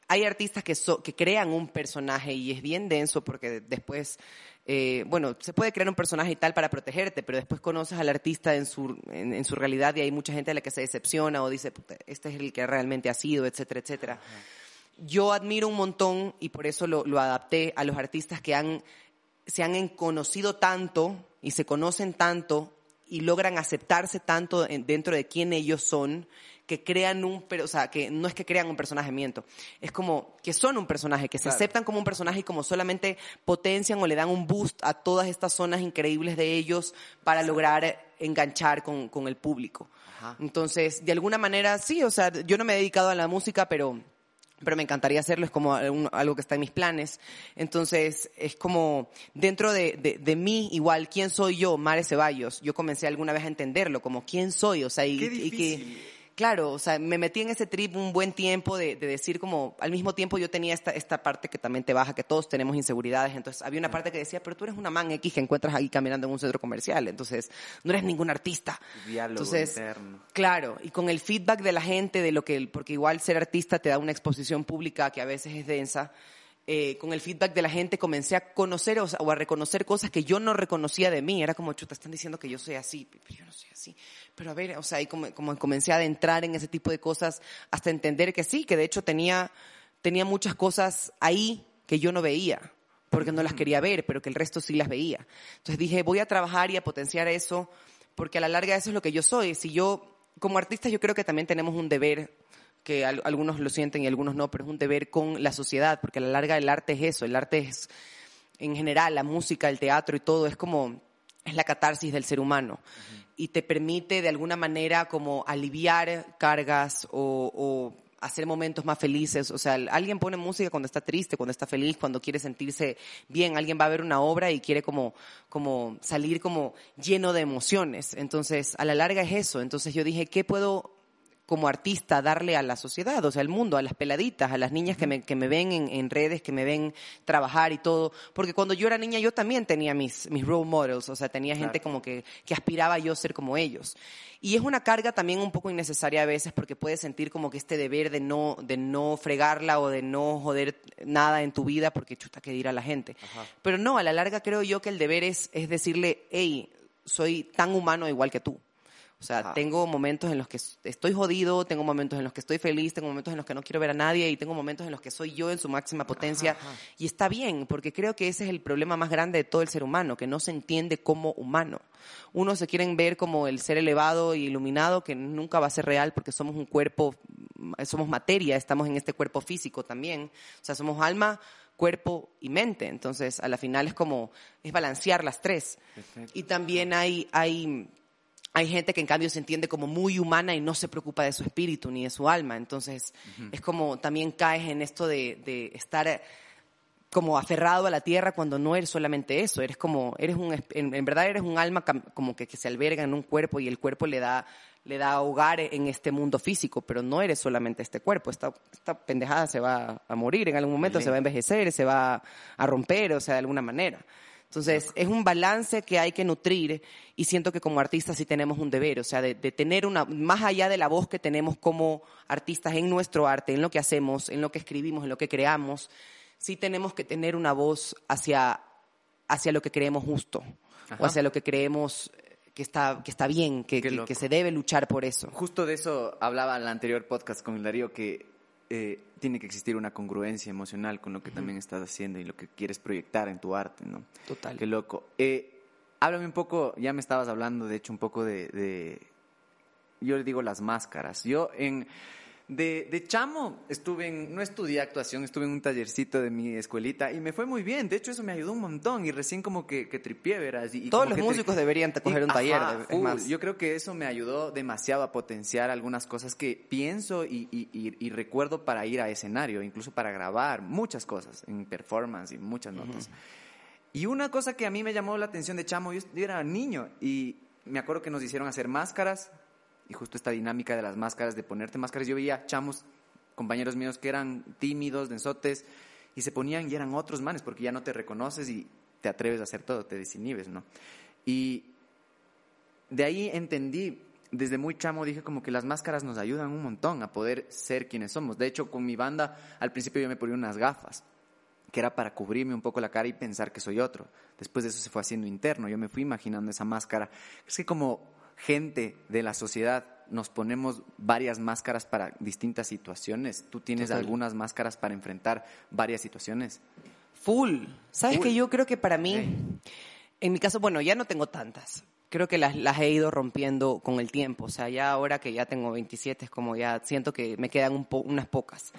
hay artistas que, que crean un personaje y es bien denso porque después, eh, bueno, se puede crear un personaje y tal para protegerte, pero después conoces al artista en su, en, su realidad y hay mucha gente a la que se decepciona o dice, este es el que realmente ha sido, etcétera, etcétera. Yo admiro un montón y por eso lo, lo adapté a los artistas que han, se han conocido tanto y se conocen tanto y logran aceptarse tanto dentro de quién ellos son que crean un, o sea, que no es que crean un personaje, miento, es como que son un personaje, que se aceptan como un personaje y como solamente potencian o le dan un boost a todas estas zonas increíbles de ellos para lograr enganchar con, con el público. Entonces, de alguna manera, sí, o sea, yo no me he dedicado a la música, pero pero me encantaría hacerlo, es como algo que está en mis planes. Entonces, es como dentro de, de, de, mí, igual, ¿quién soy yo? Mare Ceballos. Yo comencé alguna vez a entenderlo, como ¿quién soy? O sea, y, y que claro, o sea, me metí en ese trip un buen tiempo de, decir como, al mismo tiempo yo tenía esta, esta parte que también te baja, que todos tenemos inseguridades, entonces había una parte que decía, pero tú eres una man X que encuentras ahí caminando en un centro comercial, entonces no eres ningún artista. Diálogo entonces, interno. Claro, y con el feedback de la gente, de lo que, porque igual ser artista te da una exposición pública que a veces es densa, eh, con el feedback de la gente comencé a conocer o, a reconocer cosas que yo no reconocía de mí. Era como, chuta, están diciendo que yo soy así, pero yo no soy así. Pero a ver, o sea, y como, como comencé a adentrar en ese tipo de cosas hasta entender que sí, que de hecho tenía, tenía muchas cosas ahí que yo no veía porque no las quería ver, pero que el resto sí las veía. Entonces dije, voy a trabajar y a potenciar eso, porque a la larga eso es lo que yo soy. Si yo, como artista, yo creo que también tenemos un deber que algunos lo sienten y algunos no, pero es un deber con la sociedad, porque a la larga el arte es eso, el arte es, en general, la música, el teatro y todo, es como, es la catarsis del ser humano. Y te permite de alguna manera como aliviar cargas o, o hacer momentos más felices. O sea, alguien pone música cuando está triste, cuando está feliz, cuando quiere sentirse bien. Alguien va a ver una obra y quiere como, como salir como lleno de emociones. Entonces, a la larga es eso. Entonces yo dije, ¿qué puedo como artista darle a la sociedad, o sea, al mundo, a las peladitas, a las niñas que me, que me ven en, redes, que me ven trabajar y todo. Porque cuando yo era niña yo también tenía mis, mis role models, o sea, tenía gente como que, que aspiraba yo a ser como ellos. Y es una carga también un poco innecesaria a veces porque puedes sentir como que este deber de no, de no fregarla o de no joder nada en tu vida porque chuta que dirá la gente. Pero no, a la larga creo yo que el deber es, es decirle, hey, soy tan humano igual que tú. O sea, tengo momentos en los que estoy jodido, tengo momentos en los que estoy feliz, tengo momentos en los que no quiero ver a nadie y tengo momentos en los que soy yo en su máxima potencia. Y está bien, porque creo que ese es el problema más grande de todo el ser humano, que no se entiende como humano. Unos se quieren ver como el ser elevado y iluminado, que nunca va a ser real porque somos un cuerpo, somos materia, estamos en este cuerpo físico también. O sea, somos alma, cuerpo y mente. Entonces, a la final es como, es balancear las tres. Y también hay, hay hay gente que en cambio se entiende como muy humana y no se preocupa de su espíritu ni de su alma. Entonces, es como también caes en esto de, estar eh, como aferrado a la tierra cuando no eres solamente eso. Eres como, eres un, en, verdad eres un alma como que, se alberga en un cuerpo y el cuerpo le da, le da hogar en este mundo físico, pero no eres solamente este cuerpo. Esta, esta pendejada se va a morir en algún momento, se va a envejecer, se va a romper, o sea, de alguna manera. Entonces, es un balance que hay que nutrir y siento que como artistas sí tenemos un deber, o sea, de, tener una, más allá de la voz que tenemos como artistas en nuestro arte, en lo que hacemos, en lo que escribimos, en lo que creamos, sí tenemos que tener una voz hacia, hacia lo que creemos justo o hacia lo que creemos que está, que está bien, que, que, se debe luchar por eso. Justo de eso hablaba en el anterior podcast con Darío, que eh, tiene que existir una congruencia emocional con lo que también estás haciendo y lo que quieres proyectar en tu arte, ¿no? Total. Qué loco. Eh, háblame un poco, ya me estabas hablando, de hecho, un poco de, de yo le digo las máscaras. Yo en de, de, chamo estuve en, no estudié actuación, estuve en un tallercito de mi escuelita y me fue muy bien. De hecho, eso me ayudó un montón y recién como que, que tripié, verás. Y, Todos los músicos deberían coger un taller. más. Yo creo que eso me ayudó demasiado a potenciar algunas cosas que pienso y, y, recuerdo para ir a escenario, incluso para grabar muchas cosas en performance y muchas notas. Y una cosa que a mí me llamó la atención de chamo, yo era niño y me acuerdo que nos hicieron hacer máscaras y justo esta dinámica de las máscaras, de ponerte máscaras. Yo veía chamos, compañeros míos que eran tímidos, densotes, y se ponían y eran otros manes, porque ya no te reconoces y te atreves a hacer todo, te desinhibes, ¿no? Y de ahí entendí desde muy chamo dije como que las máscaras nos ayudan un montón a poder ser quienes somos. De hecho, con mi banda, al principio yo me ponía unas gafas que era para cubrirme un poco la cara y pensar que soy otro. Después de eso se fue haciendo interno, yo me fui imaginando esa máscara. Es que como gente de la sociedad nos ponemos varias máscaras para distintas situaciones. ¿Tú tienes algunas máscaras para enfrentar varias situaciones? Full. ¿Sabes que yo creo que para mí, en mi caso, bueno, ya no tengo tantas. Creo que las, las he ido rompiendo con el tiempo. O sea, ya ahora que ya tengo 27, es como ya siento que me quedan un unas pocas.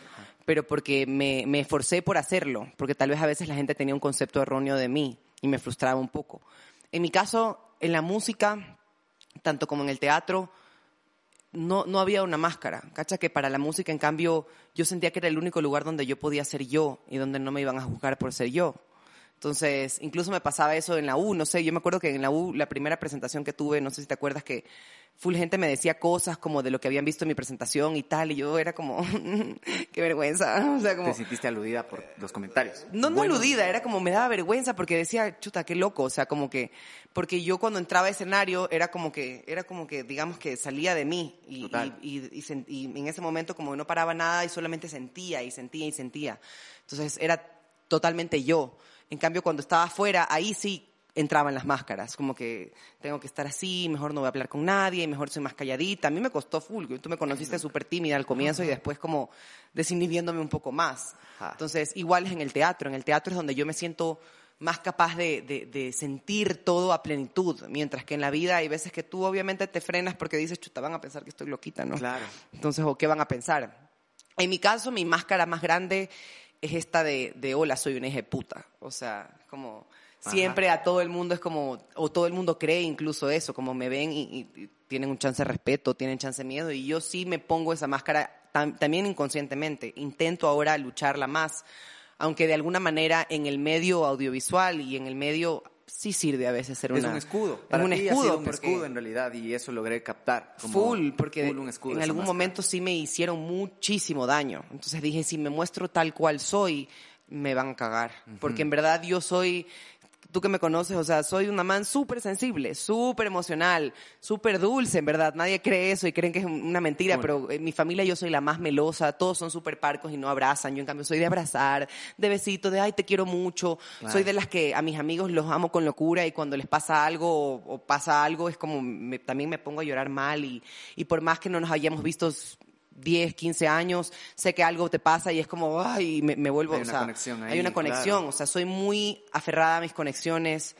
Pero porque me, me esforcé por hacerlo. Porque tal vez a veces la gente tenía un concepto erróneo de mí y me frustraba un poco. En mi caso, en la música, tanto como en el teatro, no, no había una máscara. Cacha que para la música, en cambio, yo sentía que era el único lugar donde yo podía ser yo y donde no me iban a juzgar por ser yo. Entonces, incluso me pasaba eso en la U, no sé, yo me acuerdo que en la U, la primera presentación que tuve, no sé si te acuerdas que full gente me decía cosas como de lo que habían visto en mi presentación y tal, y yo era como, qué vergüenza. O sea, como, ¿Te sentiste aludida por los comentarios? No, no aludida, era como me daba vergüenza porque decía, chuta, qué loco, o sea, como que, porque yo cuando entraba a escenario era como que, era como que, digamos que salía de mí y, y, y, y en ese momento como no paraba nada y solamente sentía y sentía y sentía. Entonces era totalmente yo. En cambio, cuando estaba afuera, ahí sí entraban las máscaras, como que tengo que estar así, mejor no voy a hablar con nadie, mejor soy más calladita. A mí me costó full, tú me conociste súper tímida al comienzo y después como desinhibiéndome un poco más. Entonces, igual es en el teatro, en el teatro es donde yo me siento más capaz de, de, sentir todo a plenitud, mientras que en la vida hay veces que tú obviamente te frenas porque dices, chuta, van a pensar que estoy loquita, ¿no? Claro. Entonces, ¿o qué van a pensar? En mi caso, mi máscara más grande es esta de, de hola, soy una hija puta. O sea, como siempre a todo el mundo es como, o todo el mundo cree incluso eso, como me ven y, tienen un chance de respeto, tienen chance de miedo, y yo sí me pongo esa máscara también inconscientemente. Intento ahora lucharla más, aunque de alguna manera en el medio audiovisual y en el medio sí sirve a veces ser es un escudo. Para un ti escudo, ha un escudo en realidad y eso logré captar. full, porque en algún momento sí me hicieron muchísimo daño. Entonces dije, si me muestro tal cual soy, me van a cagar. Porque en verdad yo soy tú que me conoces, o sea, soy una man súper sensible, súper emocional, súper dulce, en verdad. Nadie cree eso y creen que es una mentira, pero en mi familia yo soy la más melosa, todos son súper parcos y no abrazan. Yo, en cambio, soy de abrazar, de besitos, de ay, te quiero mucho. Soy de las que a mis amigos los amo con locura y cuando les pasa algo o, pasa algo es como, también me pongo a llorar mal y, y por más que no nos hayamos visto 10, 15 años, sé que algo te pasa y es como, ay, me, me vuelvo, hay una conexión hay una conexión, o sea, soy muy aferrada a mis conexiones,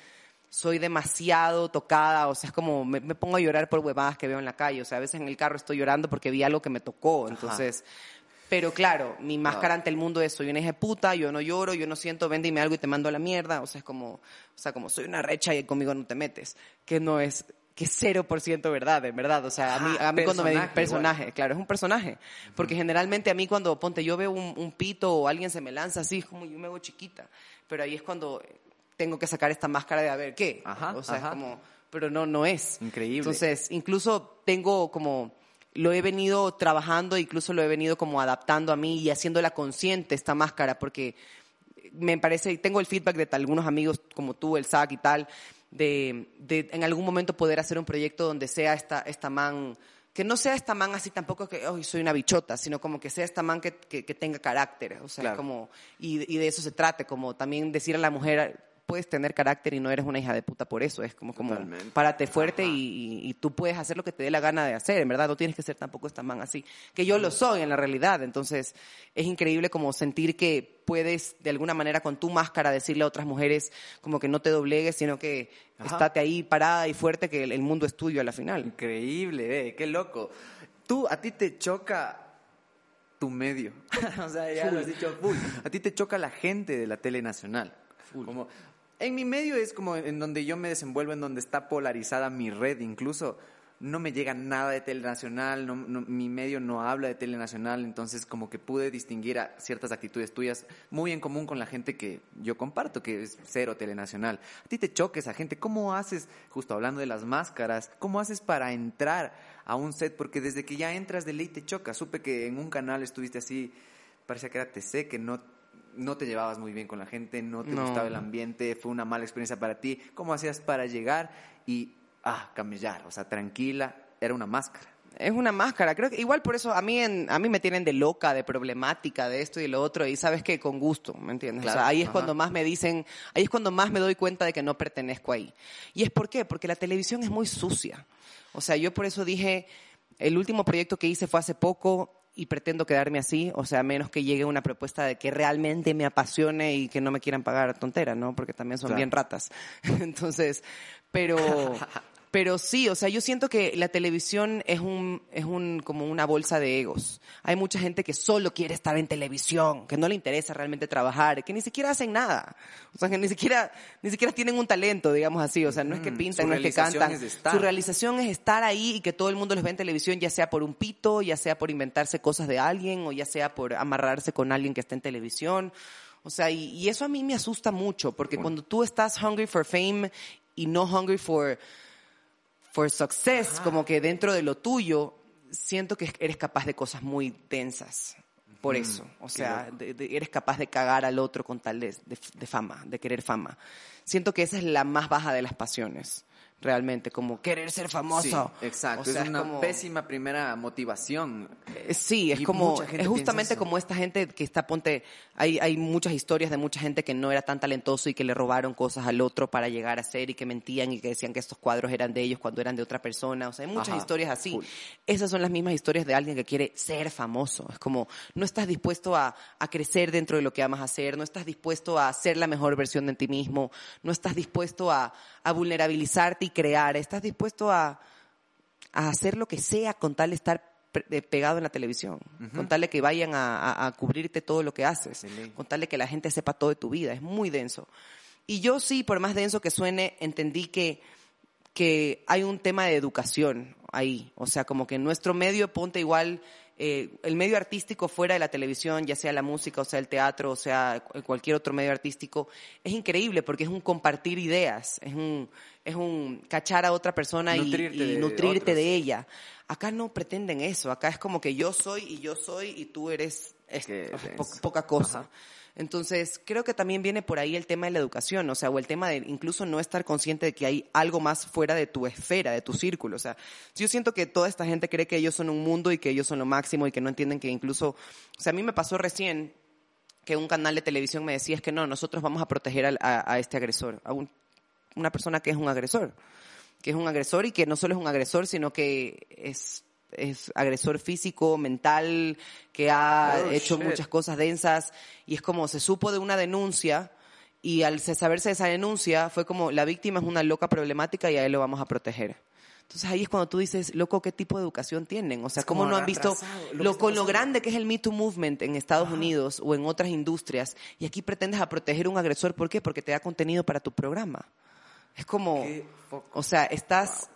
soy demasiado tocada, o sea, es como, me, pongo a llorar por huevadas que veo en la calle, o sea, a veces en el carro estoy llorando porque vi algo que me tocó, entonces... Pero claro, mi máscara ante el mundo es soy una puta, yo no lloro, yo no siento, véndeme algo y te mando a la mierda. O sea, es como, o sea, como soy una recha y conmigo no te metes. Que no es, que es 0% verdad, en verdad. O sea, a mí, a mí cuando me dicen personaje, claro, es un personaje. Porque generalmente a mí cuando, ponte, yo veo un, pito o alguien se me lanza así, es como yo me hago chiquita. Pero ahí es cuando tengo que sacar esta máscara de a ver qué. o sea, es como, pero no, no es. Increíble. Entonces, incluso tengo como, lo he venido trabajando, incluso lo he venido como adaptando a mí y haciéndola consciente esta máscara, porque me parece, tengo el feedback de algunos amigos como tú, el SAC y tal, de, de, en algún momento poder hacer un proyecto donde sea esta, esta man, que no sea esta man así tampoco que hoy soy una bichota, sino como que sea esta man que, que, tenga carácter, o sea, como, y, y, de eso se trate, como también decir a la mujer, puedes tener carácter y no eres una hija de puta por eso. Es como, como párate fuerte y, tú puedes hacer lo que te dé la gana de hacer. En verdad, no tienes que ser tampoco esta man así. Que yo lo soy en la realidad. Entonces, es increíble como sentir que puedes, de alguna manera, con tu máscara, decirle a otras mujeres como que no te doblegues, sino que estate ahí parada y fuerte, que el, mundo es tuyo a la final. Increíble, eh, qué loco. Tú, a ti te choca tu medio. o sea, ya lo has dicho, A ti te choca la gente de la tele nacional. Como, en mi medio es como en donde yo me desenvuelvo, en donde está polarizada mi red, incluso no me llega nada de telenacional, no, mi medio no habla de telenacional, entonces como que pude distinguir a ciertas actitudes tuyas muy en común con la gente que yo comparto, que es cero telenacional. A ti te choca esa gente, ¿cómo haces, justo hablando de las máscaras, cómo haces para entrar a un set? Porque desde que ya entras de ley te choca, supe que en un canal estuviste así, parecía que era TC, que no no te llevabas muy bien con la gente, no te gustaba el ambiente, fue una mala experiencia para ti. ¿Cómo hacías para llegar y, ah, camellar? O sea, tranquila, era una máscara. Es una máscara, creo que igual por eso a mí en- a mí me tienen de loca, de problemática, de esto y lo otro y sabes que con gusto, ¿me entiendes? Claro, o sea, ahí es ajá. cuando más me dicen, ahí es cuando más me doy cuenta de que no pertenezco ahí. ¿Y es por qué? Porque la televisión es muy sucia. O sea, yo por eso dije, el último proyecto que hice fue hace poco y pretendo quedarme así, o sea, a menos que llegue una propuesta de que realmente me apasione y que no me quieran pagar tontera, ¿no? Porque también son Claro. bien ratas. Entonces, pero pero sí, o sea, yo siento que la televisión es un es un como una bolsa de egos. Hay mucha gente que solo quiere estar en televisión, que no le interesa realmente trabajar, que ni siquiera hacen nada. O sea, que ni siquiera ni siquiera tienen un talento, digamos así, o sea, no es que Mm, pintan, no es que cantan. es. Su realización es estar ahí y que todo el mundo los ve en televisión, ya sea por un pito, ya sea por inventarse cosas de alguien o ya sea por amarrarse con alguien que está en televisión. O sea, y, y eso a mí me asusta mucho, porque cuando tú estás hungry for fame y no hungry for, for success, como que dentro de lo tuyo, siento que eres capaz de cosas muy densas. Por eso, o sea, de- de- eres capaz de cagar al otro con tal de fama, de querer fama. Siento que esa es la más baja de las pasiones, realmente, como querer ser famoso. Sí, exacto. O sea, es una como- pésima primera motivación. eh, Sí, es Y como, es justamente como esta gente que está, ponte, hay, hay muchas historias de mucha gente que no era tan talentoso y que le robaron cosas al otro para llegar a ser y que mentían y que decían que estos cuadros eran de ellos cuando eran de otra persona. O sea, hay muchas Ajá, historias así. Esas son las mismas historias de alguien que quiere ser famoso. Es como, no estás dispuesto a, a crecer dentro de lo que amas hacer, no estás dispuesto a ser la mejor versión de ti mismo, no estás dispuesto a, a vulnerabilizarte y crear, estás dispuesto a, a hacer lo que sea con tal de estar eh, pegado en la televisión, con tal de que vayan a, a- a cubrirte todo lo que haces, con tal de que la gente sepa todo de tu vida, es muy denso. Y yo sí, por más denso que suene, entendí que, que hay un tema de educación ahí, o sea, como que nuestro medio ponte igual, eh, el medio artístico fuera de la televisión, ya sea la música, o sea el teatro, o sea cu- cualquier otro medio artístico, es increíble porque es un compartir ideas, es un, es un cachar a otra persona y- Nutrirte y, de nutrirte otros. de ella. Acá no pretenden eso, acá es como que yo soy y yo soy y tú eres po- denso. poca cosa. Ajá. Entonces, creo que también viene por ahí el tema de la educación, o sea, o el tema de incluso no estar consciente de que hay algo más fuera de tu esfera, de tu círculo. O sea, yo siento que toda esta gente cree que ellos son un mundo y que ellos son lo máximo y que no entienden que incluso, o sea, a mí me pasó recién que un canal de televisión me decía es que no, nosotros vamos a proteger a, a este agresor, a un- una persona que es un agresor, que es un agresor y que no solo es un agresor, sino que es, es agresor físico, mental, que ha Oh, hecho shit. muchas cosas densas y es como se supo de una denuncia y al se- saberse de esa denuncia fue como la víctima es una loca problemática y a él lo vamos a proteger. Entonces ahí es cuando tú dices, loco, ¿qué tipo de educación tienen? O sea, ¿cómo como no han visto lo con lo grande que es el Me Too Movement en Estados Unidos o en otras industrias y aquí pretendes a proteger a un agresor? ¿Por qué? Porque te da contenido para tu programa. Es como, o sea, estás,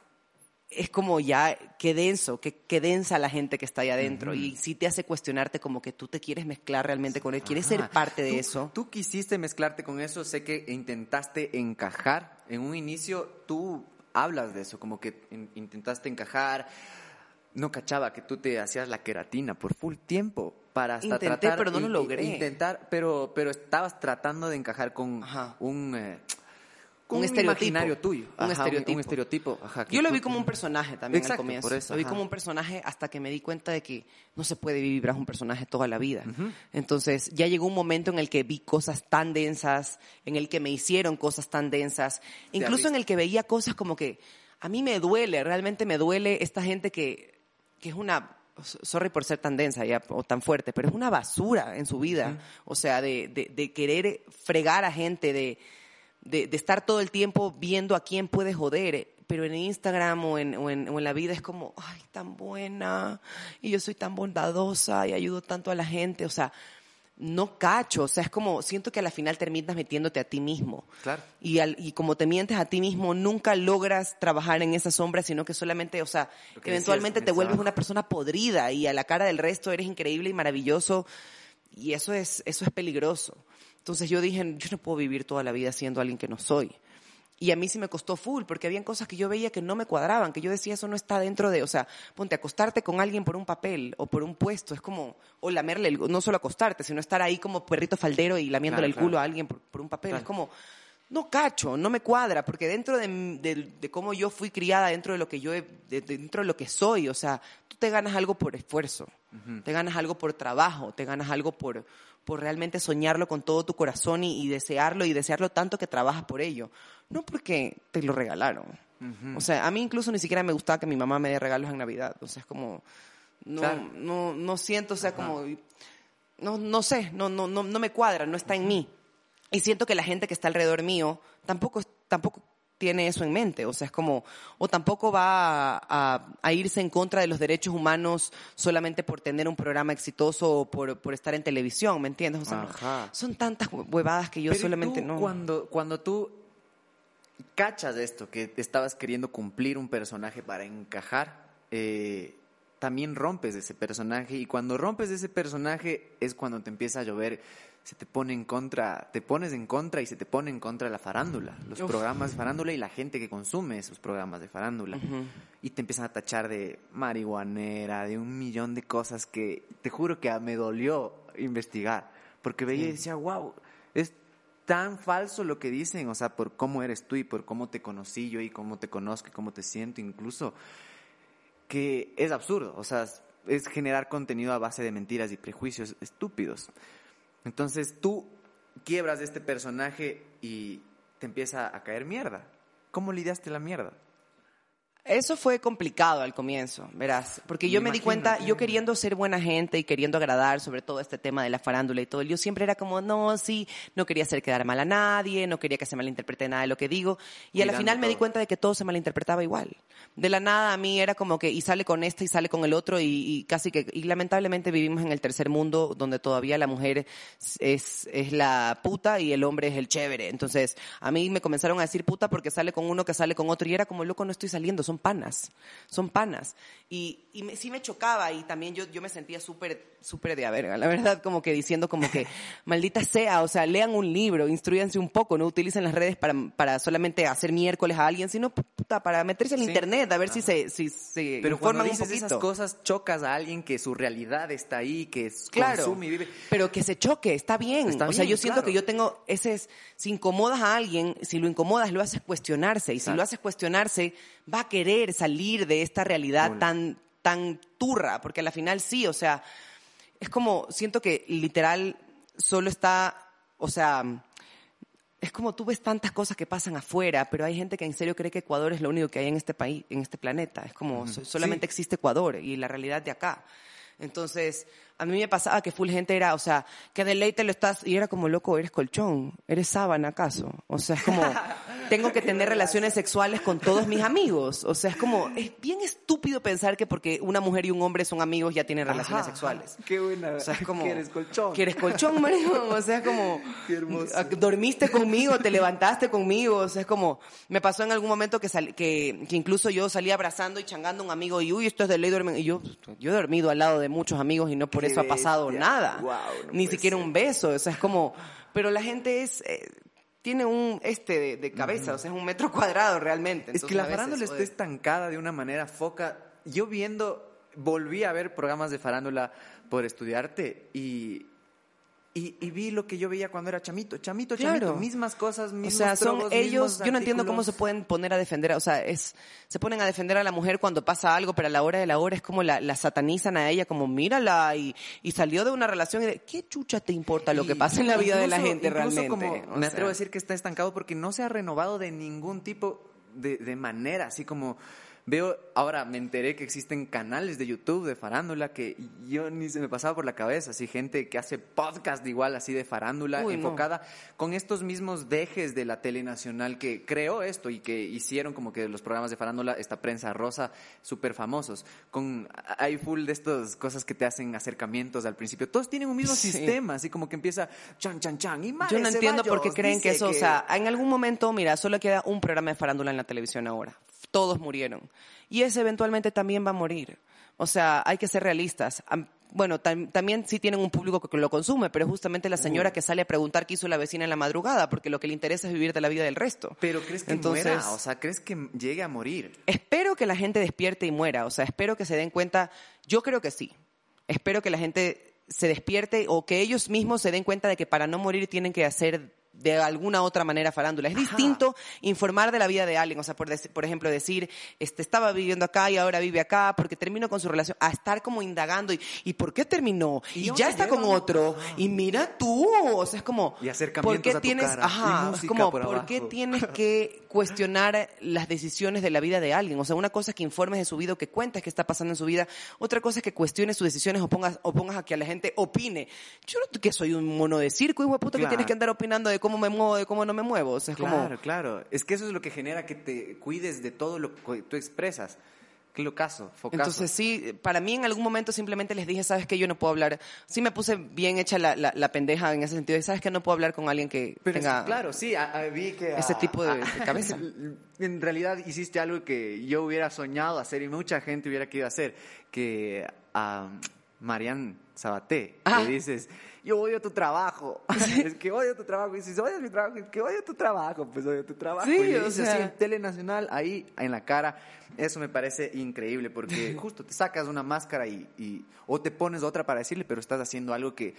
es como ya, qué denso, qué, qué densa la gente que está ahí adentro y sí te hace cuestionarte como que tú te quieres mezclar realmente con él, quieres ser parte de eso. Tú quisiste mezclarte con eso, sé que intentaste encajar. En un inicio tú hablas de eso, como que in- intentaste encajar. No cachaba que tú te hacías la queratina por full tiempo para hasta Intenté, tratar pero no lo logré. Intentar, pero pero estabas tratando de encajar con Ajá. un eh, con Un estereotipo. imaginario tuyo, Un estereotipo. un, estereotipo. ajá, Yo lo vi como un personaje también Exacto, al comienzo. por eso, lo vi como un personaje hasta que me di cuenta de que no se puede vivir un personaje toda la vida. Entonces ya llegó un momento en el que vi cosas tan densas, en el que me hicieron cosas tan densas, incluso en el que veía cosas como que a mí me duele, realmente me duele esta gente que, que es una sorry por ser tan densa ya, o tan fuerte, pero es una basura en su vida. O sea, de, de, de querer fregar a gente, de, de, de estar todo el tiempo viendo a quién puede joder. Pero en Instagram o en, o, en, o en la vida es como, ay, tan buena, y yo soy tan bondadosa y ayudo tanto a la gente. O sea, no cacho. O sea, es como, siento que a la final terminas metiéndote a ti mismo. Claro. Y, al, y como te mientes a ti mismo, nunca logras trabajar en esa sombra, sino que solamente, o sea, eventualmente decías, te vuelves una persona podrida y a la cara del resto eres increíble y maravilloso. Y eso es, eso es peligroso. Entonces yo dije, yo no puedo vivir toda la vida siendo alguien que no soy. Y a mí sí me costó full, porque habían cosas que yo veía que no me cuadraban, que yo decía, eso no está dentro de, o sea, ponte, acostarte con alguien por un papel o por un puesto, es como, o lamerle, el, no solo acostarte, sino estar ahí como perrito faldero y lamiéndole Claro, el culo claro. a alguien por, por un papel. Claro. Es como, no cacho, no me cuadra, porque dentro de, de- de cómo yo fui criada, dentro de lo que yo, he- de- dentro de lo que soy, o sea, tú te ganas algo por esfuerzo, te ganas algo por trabajo, te ganas algo por, por realmente soñarlo con todo tu corazón y, y desearlo y desearlo tanto que trabajas por ello, no porque te lo regalaron. O sea, a mí incluso ni siquiera me gustaba que mi mamá me dé regalos en Navidad, o sea, es como, no, Claro. no, no siento, o sea, como, no, no sé, no, no, no, no me cuadra, no está en mí. Y siento que la gente que está alrededor mío tampoco, tampoco tiene eso en mente. O sea, es como, o tampoco va a, a- a irse en contra de los derechos humanos solamente por tener un programa exitoso o por, por estar en televisión, ¿me entiendes? O sea, no- Ajá. son tantas huevadas que yo Pero ¿y solamente tú, no. Cuando, cuando tú cachas esto, que estabas queriendo cumplir un personaje para encajar, eh, también rompes ese personaje y cuando rompes ese personaje es cuando te empieza a llover, se te pone en contra, te pones en contra y se te pone en contra la farándula, los Uf. programas de farándula y la gente que consume esos programas de farándula. Ujú. Y te empiezan a tachar de marihuanera, de un millón de cosas que te juro que me dolió investigar. Porque veía y decía, wow, es tan falso lo que dicen, o sea, por cómo eres tú y por cómo te conocí yo y cómo te conozco y cómo te siento incluso, que es absurdo, o sea, es generar contenido a base de mentiras y prejuicios estúpidos. Entonces tú quiebras de este personaje y te empieza a caer mierda. ¿Cómo lidiaste la mierda? Eso fue complicado al comienzo, verás, porque yo Me me, di cuenta, sí. yo queriendo ser buena gente y queriendo agradar sobre todo este tema de la farándula y todo, yo siempre era como, no, sí, no quería hacer quedar mal a nadie, no quería que se malinterprete nada de lo que digo, y a la final me di cuenta de que todo se malinterpretaba igual. De la nada a mí era como que, y sale con este y sale con el otro, y, y casi que, y lamentablemente vivimos en el tercer mundo donde todavía la mujer es, es la puta y el hombre es el chévere. Entonces, a mí me comenzaron a decir puta porque sale con uno que sale con otro, y era como, loco, no estoy saliendo, son panas, son panas. Y, y me- sí me chocaba, y también yo, yo me sentía súper, súper de a verga, la verdad, como que diciendo como que, maldita sea, o sea, lean un libro, instruyanse un poco, no utilicen las redes para, para solamente hacer miércoles a alguien, sino puta, para meterse en Sí. internet, a ver si se, si se Pero cuando dices esas cosas, chocas a alguien que su realidad está ahí, que es- Claro, consume y vive. pero que se choque, está bien. Está o sea, bien, yo siento claro. que yo tengo ese, es- si incomodas a alguien, si lo incomodas, lo haces cuestionarse. Y si Exacto. lo haces cuestionarse, va a querer salir de esta realidad tan, tan turra, porque a la final sí, o sea, es como, siento que literal solo está, o sea, es como tú ves tantas cosas que pasan afuera, pero hay gente que en serio cree que Ecuador es lo único que hay en este país, en este planeta. Es como so- solamente Sí. existe Ecuador y la realidad de acá. Entonces, a mí me pasaba que full gente era, o sea, que de ley te lo estás, y era como, loco, eres colchón, eres sábana acaso. O sea, es como, tengo que tener relaciones sexuales con todos mis amigos. O sea, es como, es bien estúpido pensar que porque una mujer y un hombre son amigos ya tienen relaciones Ajá, sexuales. Qué buena. O sea, es como... Que eres colchón. Que eres colchón, marico. O sea, es como... Qué hermoso. a- Dormiste conmigo, te levantaste conmigo. O sea, es como... Me pasó en algún momento que, sal- que, que incluso yo salí abrazando y changando a un amigo y, uy, esto es de ley duermen. Y yo, yo he dormido al lado de muchos amigos y no por eso ha pasado bestia. nada. Guau, no Ni siquiera ser. un beso. O sea, es como... Pero la gente es... eh, tiene un este de, de cabeza, o sea, es un metro cuadrado realmente. Es que la farándula está estancada de una manera foca. Yo viendo, volví a ver programas de farándula por estudiarte y, y, y vi lo que yo veía cuando era chamito. Chamito, chamito, Claro. mismas cosas, O mismos sea, son trogos, ellos, yo no entiendo cómo se pueden poner a defender, o sea, es, se ponen a defender a la mujer cuando pasa algo, pero a la hora de la hora es como la, la satanizan a ella, como mírala y, y salió de una relación y de, ¿qué chucha te importa lo que pasa en la vida de la gente realmente? como O me atrevo a decir que está estancado porque no se ha renovado de ningún tipo de, de manera, así como veo, ahora me enteré que existen canales de YouTube de farándula que yo ni se me pasaba por la cabeza, así gente que hace podcast igual así de farándula Uy, no. enfocada con estos mismos dejes de la tele nacional que creó esto y que hicieron como que los programas de farándula, esta prensa rosa, súper famosos, con hay full de estas cosas que te hacen acercamientos al principio, todos tienen un mismo Sí. sistema, así como que empieza chan, chan, chan, y Yo no entiendo por qué creen que eso, o sea, en algún momento, mira, solo queda un programa de farándula en la televisión ahora. Todos murieron. Y ese eventualmente también va a morir. O sea, hay que ser realistas. Bueno, tam- también sí tienen un público que lo consume, pero es justamente la señora que sale a preguntar qué hizo la vecina en la madrugada, porque lo que le interesa es vivir de la vida del resto. Pero crees que Entonces- muera, o sea, crees que llegue a morir. Espero que la gente despierte y muera, o sea, espero que se den cuenta, yo creo que sí. Espero que la gente se despierte o que ellos mismos se den cuenta de que para no morir tienen que hacer de alguna otra manera farándula. Es distinto informar de la vida de alguien, o sea, por, por ejemplo, decir, este, estaba viviendo acá y ahora vive acá porque terminó con su relación, a estar como indagando y, ¿y por qué terminó? Y, ya está con otro, y mira tú, o sea, es como, y ¿por qué tienes, ajá, es como, ¿por qué tienes que cuestionar las decisiones de la vida de alguien? O sea, una cosa es que informes de su vida o que cuentes qué está pasando en su vida, otra cosa es que cuestiones sus decisiones o pongas, o pongas a que a la gente opine. Yo no que soy un mono de circo, hijo de puta, que tienes que andar opinando de cómo me muevo, de cómo no me muevo. O sea, es claro, claro. Es que eso es lo que genera que te cuides de todo lo que tú expresas. Qué locazo, focazo. Entonces sí, para mí en algún momento simplemente les dije, sabes que yo no puedo hablar. Sí me puse bien hecha la, la, pendeja en ese sentido. Y sabes que no puedo hablar con alguien que tenga... claro, sí, vi que... Ese tipo de, cabeza. En realidad hiciste algo que yo hubiera soñado hacer y mucha gente hubiera querido hacer. Que a Marian Sabaté le dices yo odio tu trabajo. es que odio tu trabajo. Y si odias mi trabajo, es que odio tu trabajo, pues odio tu trabajo. Sí, y o sea... así en Telenacional, ahí en la cara. Eso me parece increíble porque justo te sacas una máscara y, y, o te pones otra para decirle, pero estás haciendo algo que...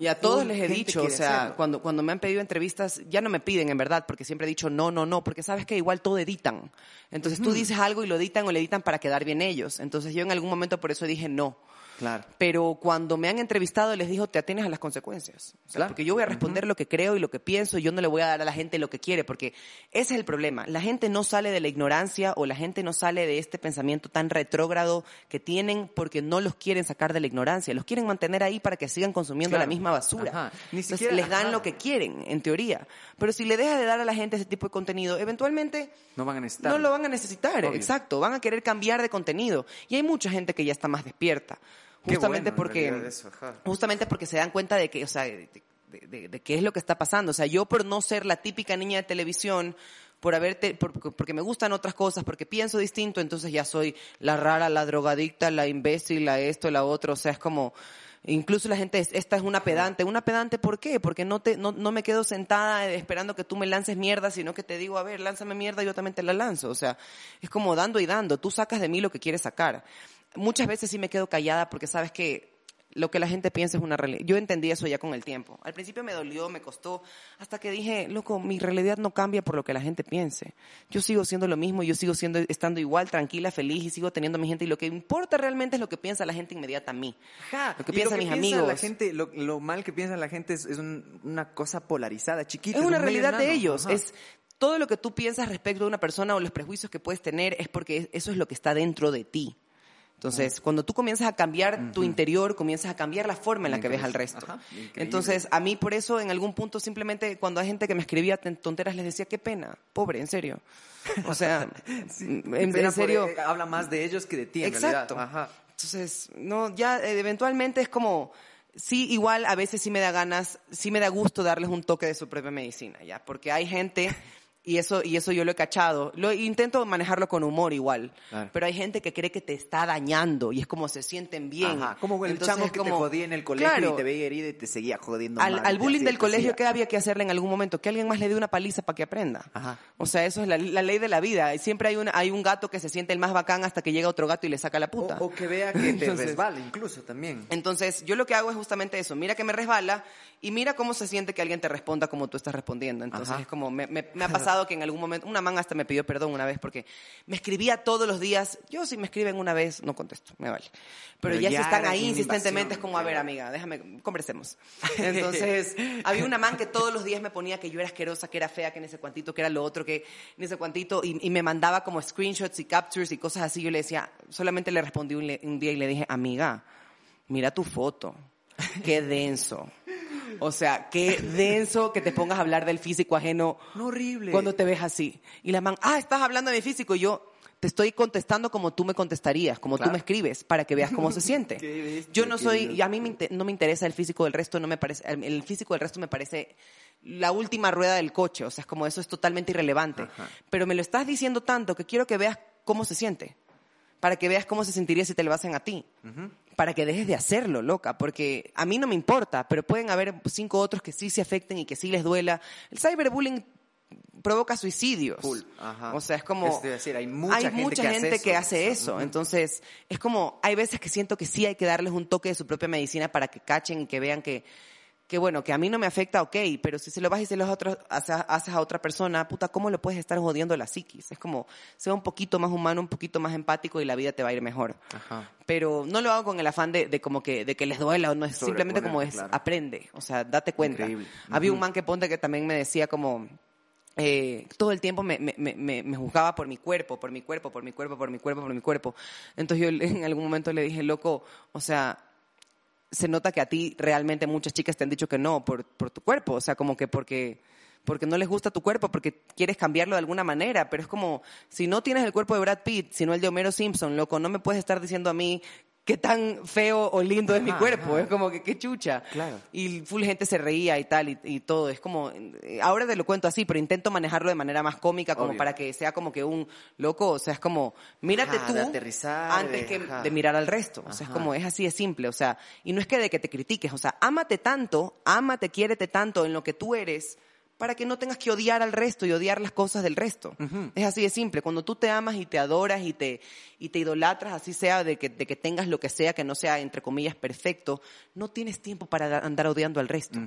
Y a todos les he dicho, o sea, cuando, cuando me han pedido entrevistas, ya no me piden en verdad, porque siempre he dicho no, no, no, porque sabes que igual todo editan. Entonces tú dices algo y lo editan o le editan para quedar bien ellos. Entonces yo en algún momento por eso dije no. Claro. Pero cuando me han entrevistado les digo, te atienes a las consecuencias. Porque yo voy a responder lo que creo y lo que pienso y yo no le voy a dar a la gente lo que quiere, porque ese es el problema. La gente no sale de la ignorancia o la gente no sale de este pensamiento tan retrógrado que tienen porque no los quieren sacar de la ignorancia. Los quieren mantener ahí para que sigan consumiendo la misma basura. Ni siquiera, les dan lo que quieren, en teoría. Pero si le dejas de dar a la gente ese tipo de contenido, eventualmente no van a necesitar. No lo van a necesitar, exacto. Van a querer cambiar de contenido. Y hay mucha gente que ya está más despierta justamente porque justamente porque se dan cuenta de que, o sea, de, qué es lo que está pasando. O sea, yo por no ser la típica niña de televisión, por haberte, porque me gustan otras cosas, porque pienso distinto, entonces ya soy la rara, la drogadicta, la imbécil, la esto, la otro. O sea, es como, incluso la gente, esta es una pedante. ¿Una pedante por qué? Porque no, te, no, no me quedo sentada esperando que tú me lances mierda, sino que te digo, a ver, lánzame mierda, yo también te la lanzo. O sea, es como dando y dando. Tú sacas de mí lo que quieres sacar muchas veces sí me quedo callada porque sabes que lo que la gente piensa es una realidad. Yo entendí eso ya con el tiempo. Al principio me dolió, me costó, hasta que dije, loco, mi realidad no cambia por lo que la gente piense. Yo sigo siendo lo mismo, yo sigo siendo, estando igual, tranquila, feliz y sigo teniendo a mi gente. Y lo que importa realmente es lo que piensa la gente inmediata a mí. Lo que piensa mis amigos. La gente, lo, mal que piensa la gente es, una cosa polarizada, chiquita. Es una realidad de ellos. Es todo lo que tú piensas respecto de una persona o los prejuicios que puedes tener es porque eso es lo que está dentro de ti. Entonces, cuando tú comienzas a cambiar tu interior, comienzas a cambiar la forma en la que ves al resto. Entonces, a mí por eso en algún punto simplemente cuando hay gente que me escribía tonteras les decía, qué pena, pobre, en serio. O sea, en, serio. Eh, habla más de ellos que de ti, en Exacto. Entonces, no, ya eh, eventualmente es como, sí, igual a veces sí me da ganas, sí me da gusto darles un toque de su propia medicina, ¿ya? Porque hay gente y eso, y eso yo lo he cachado. Lo intento manejarlo con humor igual. Pero hay gente que cree que te está dañando y es como se sienten bien. Ajá, como el chamo que te jodía en el colegio y te veía herida y te seguía jodiendo. Al, al bullying del colegio, ¿qué había que hacerle en algún momento? Que alguien más le dé una paliza para que aprenda. Ajá. O sea, eso es la, ley de la vida. Siempre hay, una, hay un gato que se siente el más bacán hasta que llega otro gato y le saca la puta. O, que vea que te resbala incluso también. Entonces, yo lo que hago es justamente eso. Mira que me resbala y mira cómo se siente que alguien te responda como tú estás respondiendo. Entonces, es como, me, me, me ha pasado que en algún momento, una man hasta me pidió perdón una vez porque me escribía todos los días. Yo si me escriben una vez, no contesto, me vale. Pero, ya, si están ahí insistentemente es como, a ver amiga, déjame, conversemos. Entonces, había una man que todos los días me ponía que yo era asquerosa, que era fea, que en ese cuantito, que era lo otro, que en ese cuantito, y, me mandaba como screenshots y captures y cosas así. Yo le decía, solamente le respondí un día y le dije, amiga, mira tu foto, qué denso. O sea, qué denso que te pongas a hablar del físico ajeno. horrible. Cuando te ves así. Y la man, ah, estás hablando de mi físico. Y yo, te estoy contestando como tú me contestarías, como tú me escribes, para que veas cómo se siente. Yo no soy, y a mí no me interesa el físico del resto, no me parece, el físico del resto me parece la última rueda del coche, o sea, es como eso es totalmente irrelevante. Pero me lo estás diciendo tanto que quiero que veas cómo se siente, para que veas cómo se sentiría si te lo hacen a ti para que dejes de hacerlo, loca, porque a mí no me importa, pero pueden haber cinco otros que sí se afecten y que sí les duela. El cyberbullying provoca suicidios. O sea, es como... Es decir, hay mucha, gente, que, hace eso. Entonces, es como, hay veces que siento que sí hay que darles un toque de su propia medicina para que cachen y que vean que que bueno, que a mí no me afecta, ok, pero si se lo vas y se lo haces a, otra persona, puta, ¿cómo le puedes estar jodiendo la psiquis? Es como, sea un poquito más humano, un poquito más empático y la vida te va a ir mejor. Ajá. Pero no lo hago con el afán de, de como que, de que les duela o no, es simplemente como es, claro. aprende, o sea, date cuenta. Increíble. Había un man que ponte que también me decía como, eh, todo el tiempo me, me, me, me- juzgaba por mi cuerpo, por mi cuerpo, por mi cuerpo, por mi cuerpo, por mi cuerpo. Entonces yo en algún momento le dije, loco, o sea, se nota que a ti realmente muchas chicas te han dicho que no por, por tu cuerpo, o sea, como que porque porque no les gusta tu cuerpo, porque quieres cambiarlo de alguna manera, pero es como, si no tienes el cuerpo de Brad Pitt, sino el de Homero Simpson, loco, no me puedes estar diciendo a mí qué tan feo o lindo es mi cuerpo, ajá. es como que qué chucha. Claro. Y full gente se reía y tal, y, y todo, es como, eh, ahora te lo cuento así, pero intento manejarlo de manera más cómica, como Obvio. para que sea como que un loco, o sea, es como, mírate Ajá, tú aterrizar, antes que de mirar al resto, o sea, es como, es así de simple, o sea, y no es que de que te critiques, o sea, ámate tanto, ámate, quiérete tanto en lo que tú eres, para que no tengas que odiar al resto y odiar las cosas del resto. Es así de simple. Cuando tú te amas y te adoras y te, y te idolatras, así sea de que, de que tengas lo que sea, que no sea, entre comillas, perfecto, no tienes tiempo para da- andar odiando al resto.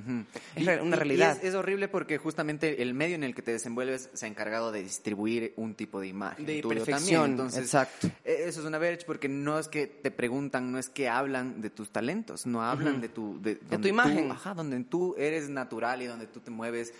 Es Y- una realidad. es, es horrible porque justamente el medio en el que te desenvuelves se ha encargado de distribuir un tipo de imagen. De perfección, también. Entonces, exacto. eh, Eso es una verge porque no es que te preguntan, no es que hablan de tus talentos, no hablan de tu... De, tú- imagen. ajá, donde tú eres natural y donde tú te mueves.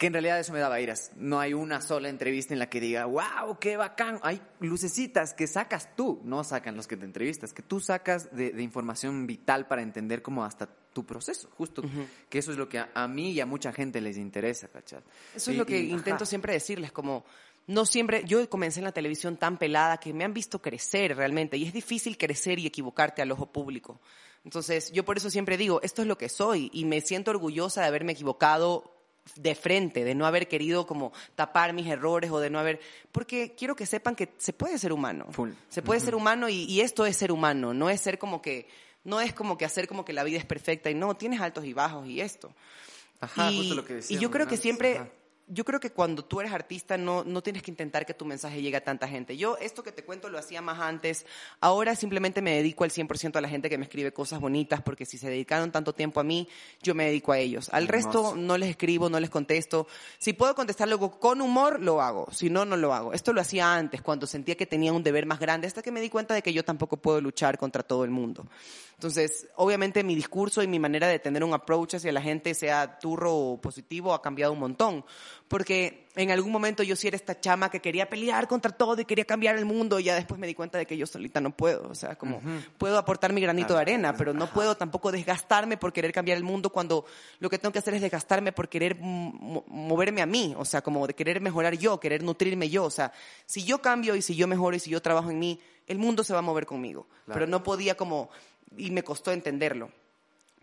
Que en realidad eso me daba iras. No hay una sola entrevista en la que diga, wow, qué bacán. Hay lucecitas que sacas tú, no sacan los que te entrevistas, que tú sacas de, de información vital para entender como hasta tu proceso, justo. Que eso es lo que a, a mí y a mucha gente les interesa, ¿cachai? Eso es lo que y, intento ajá. siempre decirles, como no siempre, yo comencé en la televisión tan pelada que me han visto crecer realmente y es difícil crecer y equivocarte al ojo público. Entonces, yo por eso siempre digo, esto es lo que soy y me siento orgullosa de haberme equivocado de frente, de no haber querido como tapar mis errores o de no haber, porque quiero que sepan que se puede ser humano. Full. Se puede ser humano y, y esto es ser humano, no es ser como que, no es como que hacer como que la vida es perfecta y no, tienes altos y bajos y esto. Ajá, y, justo lo que y decíamos yo creo que siempre, ajá. Yo creo que cuando tú eres artista no, no tienes que intentar que tu mensaje llegue a tanta gente. Yo esto que te cuento lo hacía más antes, ahora simplemente me dedico al 100% a la gente que me escribe cosas bonitas, porque si se dedicaron tanto tiempo a mí, yo me dedico a ellos. Al Hermoso. resto no les escribo, no les contesto. Si puedo contestarlo con humor, lo hago. Si no, no lo hago. Esto lo hacía antes, cuando sentía que tenía un deber más grande, hasta que me di cuenta de que yo tampoco puedo luchar contra todo el mundo. Entonces, obviamente mi discurso y mi manera de tener un approach hacia la gente, sea turro o positivo, ha cambiado un montón. Porque en algún momento yo sí era esta chama que quería pelear contra todo y quería cambiar el mundo y ya después me di cuenta de que yo solita no puedo. O sea, como puedo aportar mi granito de arena, pero no puedo tampoco desgastarme por querer cambiar el mundo cuando lo que tengo que hacer es desgastarme por querer mo- moverme a mí. O sea, como de querer mejorar yo, querer nutrirme yo. O sea, si yo cambio y si yo mejoro y si yo trabajo en mí, el mundo se va a mover conmigo. Claro. Pero no podía como, y me costó entenderlo.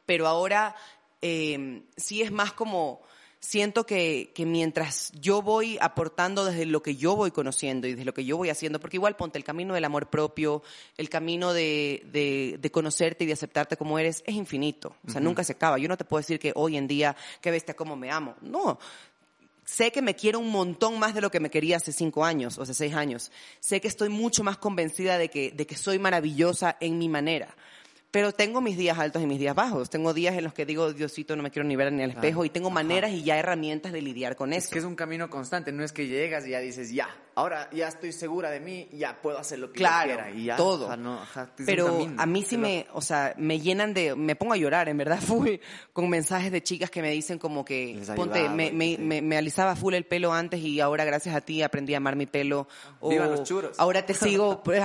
Pero ahora eh, sí es más como, siento que, que mientras yo voy aportando desde lo que yo voy conociendo y desde lo que yo voy haciendo, porque igual ponte el camino del amor propio, el camino de, de, de conocerte y de aceptarte como eres, es infinito. O sea, nunca se acaba. Yo no te puedo decir que hoy en día, qué bestia, cómo me amo. No. Sé que me quiero un montón más de lo que me quería hace cinco años o hace seis años. Sé que estoy mucho más convencida de que, de que soy maravillosa en mi manera. Pero tengo mis días altos y mis días bajos. Tengo días en los que digo, Diosito, no me quiero ni ver ni al espejo. Y tengo maneras y ya herramientas de lidiar con Es eso. que es un camino constante, no es que llegas y ya dices, ya, ahora ya estoy segura de mí, ya puedo hacer lo que Claro, yo quiera. Y ya, todo. Ajá, no, ajá, Pero camino. a mí sí me, o sea, me llenan de, me pongo a llorar, en verdad, full, con mensajes de chicas que me dicen como que, ponte, me, me, sí. me, me alisaba full el pelo antes y ahora gracias a ti aprendí a amar mi pelo. O Vivan los churros. Ahora te sigo, pues,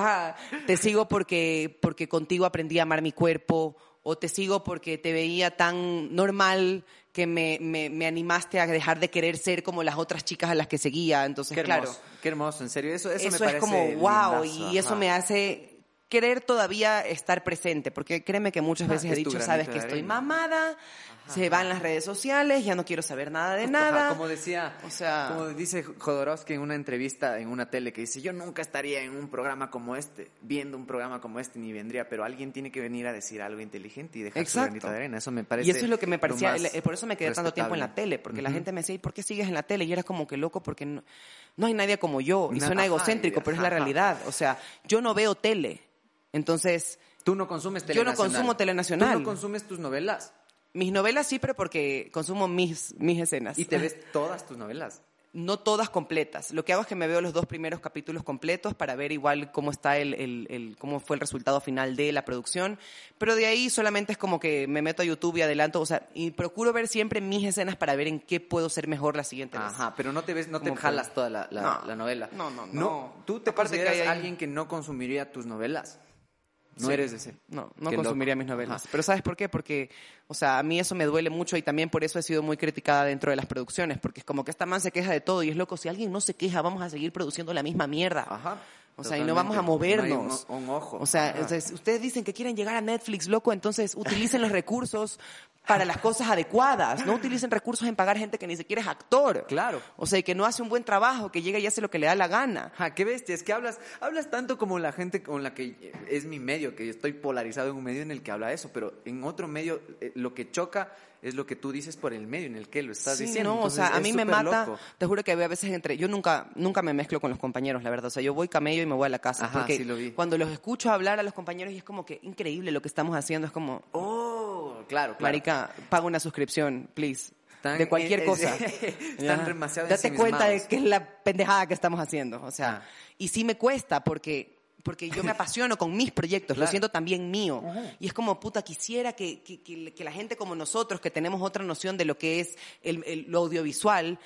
te sigo porque, porque contigo aprendí a amar mi cuerpo. O te sigo porque te veía tan normal que me, me, me animaste a dejar de querer ser como las otras chicas a las que seguía. Entonces, Qué hermoso, claro qué hermoso, en serio. Eso, eso, eso, me parece es como wow lindazo, y eso me hace querer todavía estar presente porque créeme que muchas veces he dicho sabes que estoy arena". Se van las redes sociales ya no quiero saber nada de Ajá, nada como decía, O sea- como dice Jodorowsky en una entrevista en una tele que dice, yo nunca estaría en un programa como este, viendo un programa como este ni vendría, pero alguien tiene que venir a decir algo inteligente y dejar su Exacto. granito de arena. Eso me parece y eso es lo que me parecía, el- por eso me quedé tanto tiempo en la tele, porque la gente me decía, ¿y por qué sigues en la tele? Y era como que loco, porque no, no hay nadie como yo. Y Na- suena ajá, egocéntrico, pero es la realidad. O sea, yo no veo tele. Entonces, Tú no consumes Yo no telenacional. consumo telenacional. Tú no consumes tus novelas. Mis novelas sí, pero porque consumo mis, mis escenas. ¿Y te ves todas tus novelas? no todas completas. Lo que hago es que me veo los dos primeros capítulos completos para ver igual cómo está el, el, el, cómo fue el resultado final de la producción. Pero de ahí solamente es como que me meto a YouTube y adelanto, o sea, y procuro ver siempre mis escenas para ver en qué puedo ser mejor la siguiente vez. Ajá, pero no te ves, no te jalas toda la, la, la, novela. No, no, no. ¿Tú te Aparte consideras que hay... alguien que no consumiría tus novelas? No eres ese. No, no consumiría mis novelas. Pero ¿sabes por qué? Porque, o sea, a mí eso me duele mucho y también por eso he sido muy criticada dentro de las producciones, porque es como que esta man se queja de todo y es loco, si alguien no se queja, vamos a seguir produciendo la misma mierda. Ajá. O sea, y no vamos a movernos. un, ojo. O sea, ustedes dicen que quieren llegar a Netflix, loco, entonces utilicen los recursos para las cosas adecuadas. No utilicen recursos en pagar gente que ni siquiera es actor. Claro. O sea, y que no hace un buen trabajo, que llega y hace lo que le da la gana. Ja, qué bestia. Es que hablas, hablas tanto como la gente con la que es mi medio, que yo estoy polarizado en un medio en el que habla eso, pero en otro medio eh, lo que choca es lo que tú dices por el medio en el que lo estás sí, diciendo. No, o sea, a mí me mata. Te juro que a veces entre. Yo nunca, nunca me mezclo con los compañeros, la verdad. O sea, yo voy camello y me voy a la casa. Ajá, porque sí lo vi. cuando los escucho hablar a los compañeros y es como que increíble lo que estamos haciendo. Es como, oh, claro, claro. Marica, paga una suscripción, please. de cualquier cosa. Están demasiado Date cuenta de que es la pendejada que estamos haciendo. O sea, ah. y sí me cuesta porque porque yo me apasiono con mis proyectos, lo siento también mío. Y es como, puta, quisiera que, que, que, la gente como nosotros, que tenemos otra noción de lo que es el, lo audiovisual,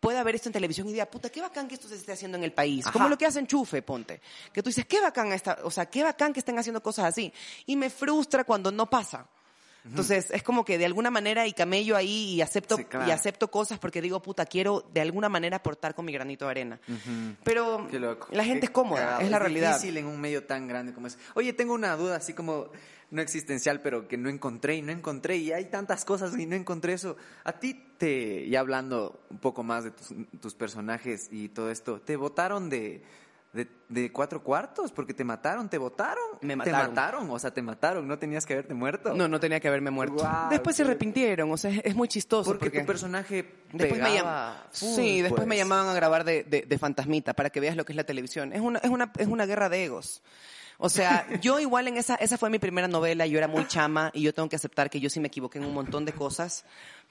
pueda ver esto en televisión y diga, puta, qué bacán que esto se esté haciendo en el país. Como lo que hacen Chufe, ponte. Que tú dices, qué bacán esta, o sea, qué bacán que estén haciendo cosas así. Y me frustra cuando no pasa. Entonces, es como que de alguna manera y camello ahí y acepto, y acepto cosas porque digo, puta, quiero de alguna manera aportar con mi granito de arena. Pero la gente es cómoda, es la realidad. Es difícil en un medio tan grande como es. Oye, tengo una duda así como no existencial, pero que no encontré y no encontré y hay tantas cosas y no encontré eso. A ti te, ya hablando un poco más de tus, tus personajes y todo esto, ¿te votaron de de, cuatro cuartos porque te mataron, te votaron. Me mataron. Te mataron, o sea, te mataron, no tenías que haberte muerto. No, no tenía que haberme muerto. después se arrepintieron, o sea, es muy chistoso. Porque, tu personaje después me Sí, después me pues. llamaban a grabar de, de, fantasmita para que veas lo que es la televisión. Es una, es una, es una guerra de egos. O sea, yo igual en esa, esa fue mi primera novela, yo era muy chama y yo tengo que aceptar que yo sí me equivoqué en un montón de cosas,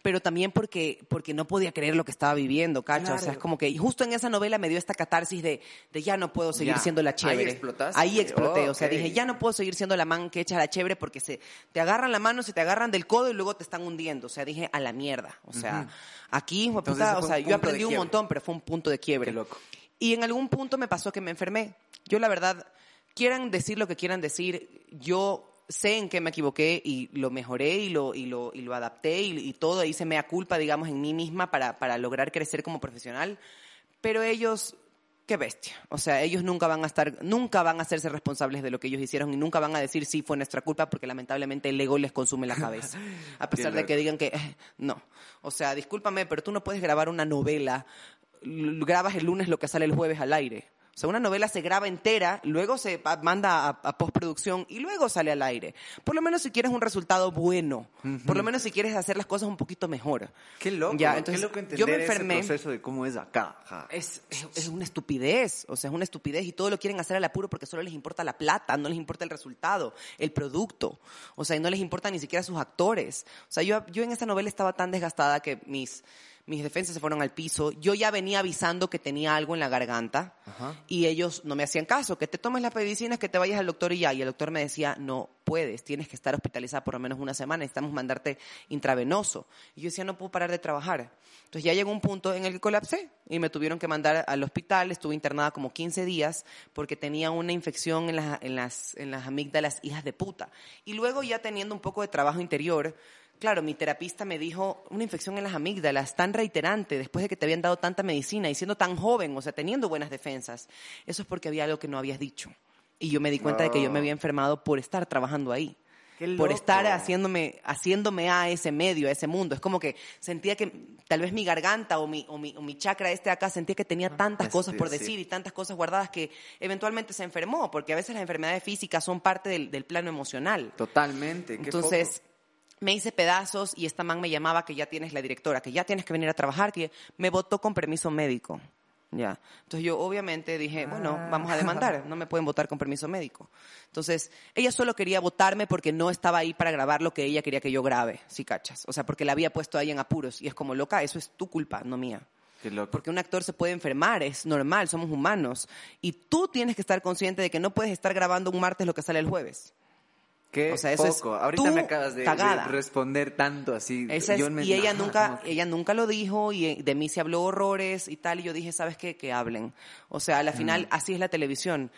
pero también porque, porque no podía creer lo que estaba viviendo, ¿cacho? O sea, es como que justo en esa novela me dio esta catarsis de, de ya no puedo seguir siendo la chévere. Ahí explotaste. Ahí exploté, o sea, dije, ya no puedo seguir siendo la man que echa la chévere porque se, te agarran la mano, se te agarran del codo y luego te están hundiendo. O sea, dije, a la mierda. O sea, aquí, puta, o sea, yo aprendí un montón, pero fue un punto de quiebre. Qué loco. Y en algún punto me pasó que me enfermé. Yo la verdad, quieran decir lo que quieran decir, yo sé en qué me equivoqué y lo mejoré y lo, y lo, y lo adapté y, y todo, hice mea culpa, digamos, en mí misma para, para lograr crecer como profesional. Pero ellos, qué bestia. O sea, ellos nunca van a estar, nunca van a hacerse responsables de lo que ellos hicieron y nunca van a decir sí fue nuestra culpa porque lamentablemente el ego les consume la cabeza. A pesar de que digan que eh, no. O sea, discúlpame, pero tú no puedes grabar una novela, grabas el lunes lo que sale el jueves al aire. O sea, una novela se graba entera, luego se manda a, postproducción y luego sale al aire. Por lo menos si quieres un resultado bueno. Por lo menos si quieres hacer las cosas un poquito mejor. Qué loco. Ya, entonces, qué loco entender yo me enfermé. ese proceso de cómo es acá. Es, es, una estupidez. O sea, es una estupidez y todo lo quieren hacer al apuro porque solo les importa la plata, no les importa el resultado, el producto. O sea, y no les importa ni siquiera sus actores. O sea, yo, yo en esta novela estaba tan desgastada que mis mis defensas se fueron al piso. Yo ya venía avisando que tenía algo en la garganta y ellos no me hacían caso, que te tomes las medicinas, que te vayas al doctor y ya. Y el doctor me decía, no puedes, tienes que estar hospitalizada por lo menos una semana, necesitamos mandarte intravenoso. Y yo decía, no puedo parar de trabajar. Entonces ya llegó un punto en el que colapsé y me tuvieron que mandar al hospital, estuve internada como 15 días porque tenía una infección en, en, las, en las amígdalas hijas de puta. Y luego ya teniendo un poco de trabajo interior, claro, mi terapista me dijo una infección en las amígdalas tan reiterante después de que te habían dado tanta medicina y siendo tan joven, o sea, teniendo buenas defensas. Eso es porque había algo que no habías dicho. Y yo me di cuenta de que yo me había enfermado por estar trabajando ahí. Por estar haciéndome, haciéndome a ese medio, a ese mundo. Es como que sentía que tal vez mi garganta o mi, o mi, o mi chakra este acá sentía que tenía ah, tantas cosas por decir y tantas cosas guardadas que eventualmente se enfermó, porque a veces las enfermedades físicas son parte del, del plano emocional. Totalmente. Entonces, me hice pedazos y esta man me llamaba que ya tienes la directora, que ya tienes que venir a trabajar, que me votó con permiso médico. Ya. Entonces yo obviamente dije, bueno, vamos a demandar, no me pueden votar con permiso médico. Entonces, ella solo quería votarme porque no estaba ahí para grabar lo que ella quería que yo grabe, si cachas. O sea, porque la había puesto ahí en apuros. Y es como, loca, eso es tu culpa, no mía. Qué loco. Porque un actor se puede enfermar, es normal, somos humanos. Y tú tienes que estar consciente de que no puedes estar grabando un martes lo que sale el jueves. Qué O sea, eso es poco. Ahorita me acabas de, responder tanto así. Es- Yo me- y ella nunca, ella nunca lo dijo y eh, de mí se habló horrores y tal. Y yo dije, ¿sabes qué? Que hablen. O sea, a la final así es la televisión.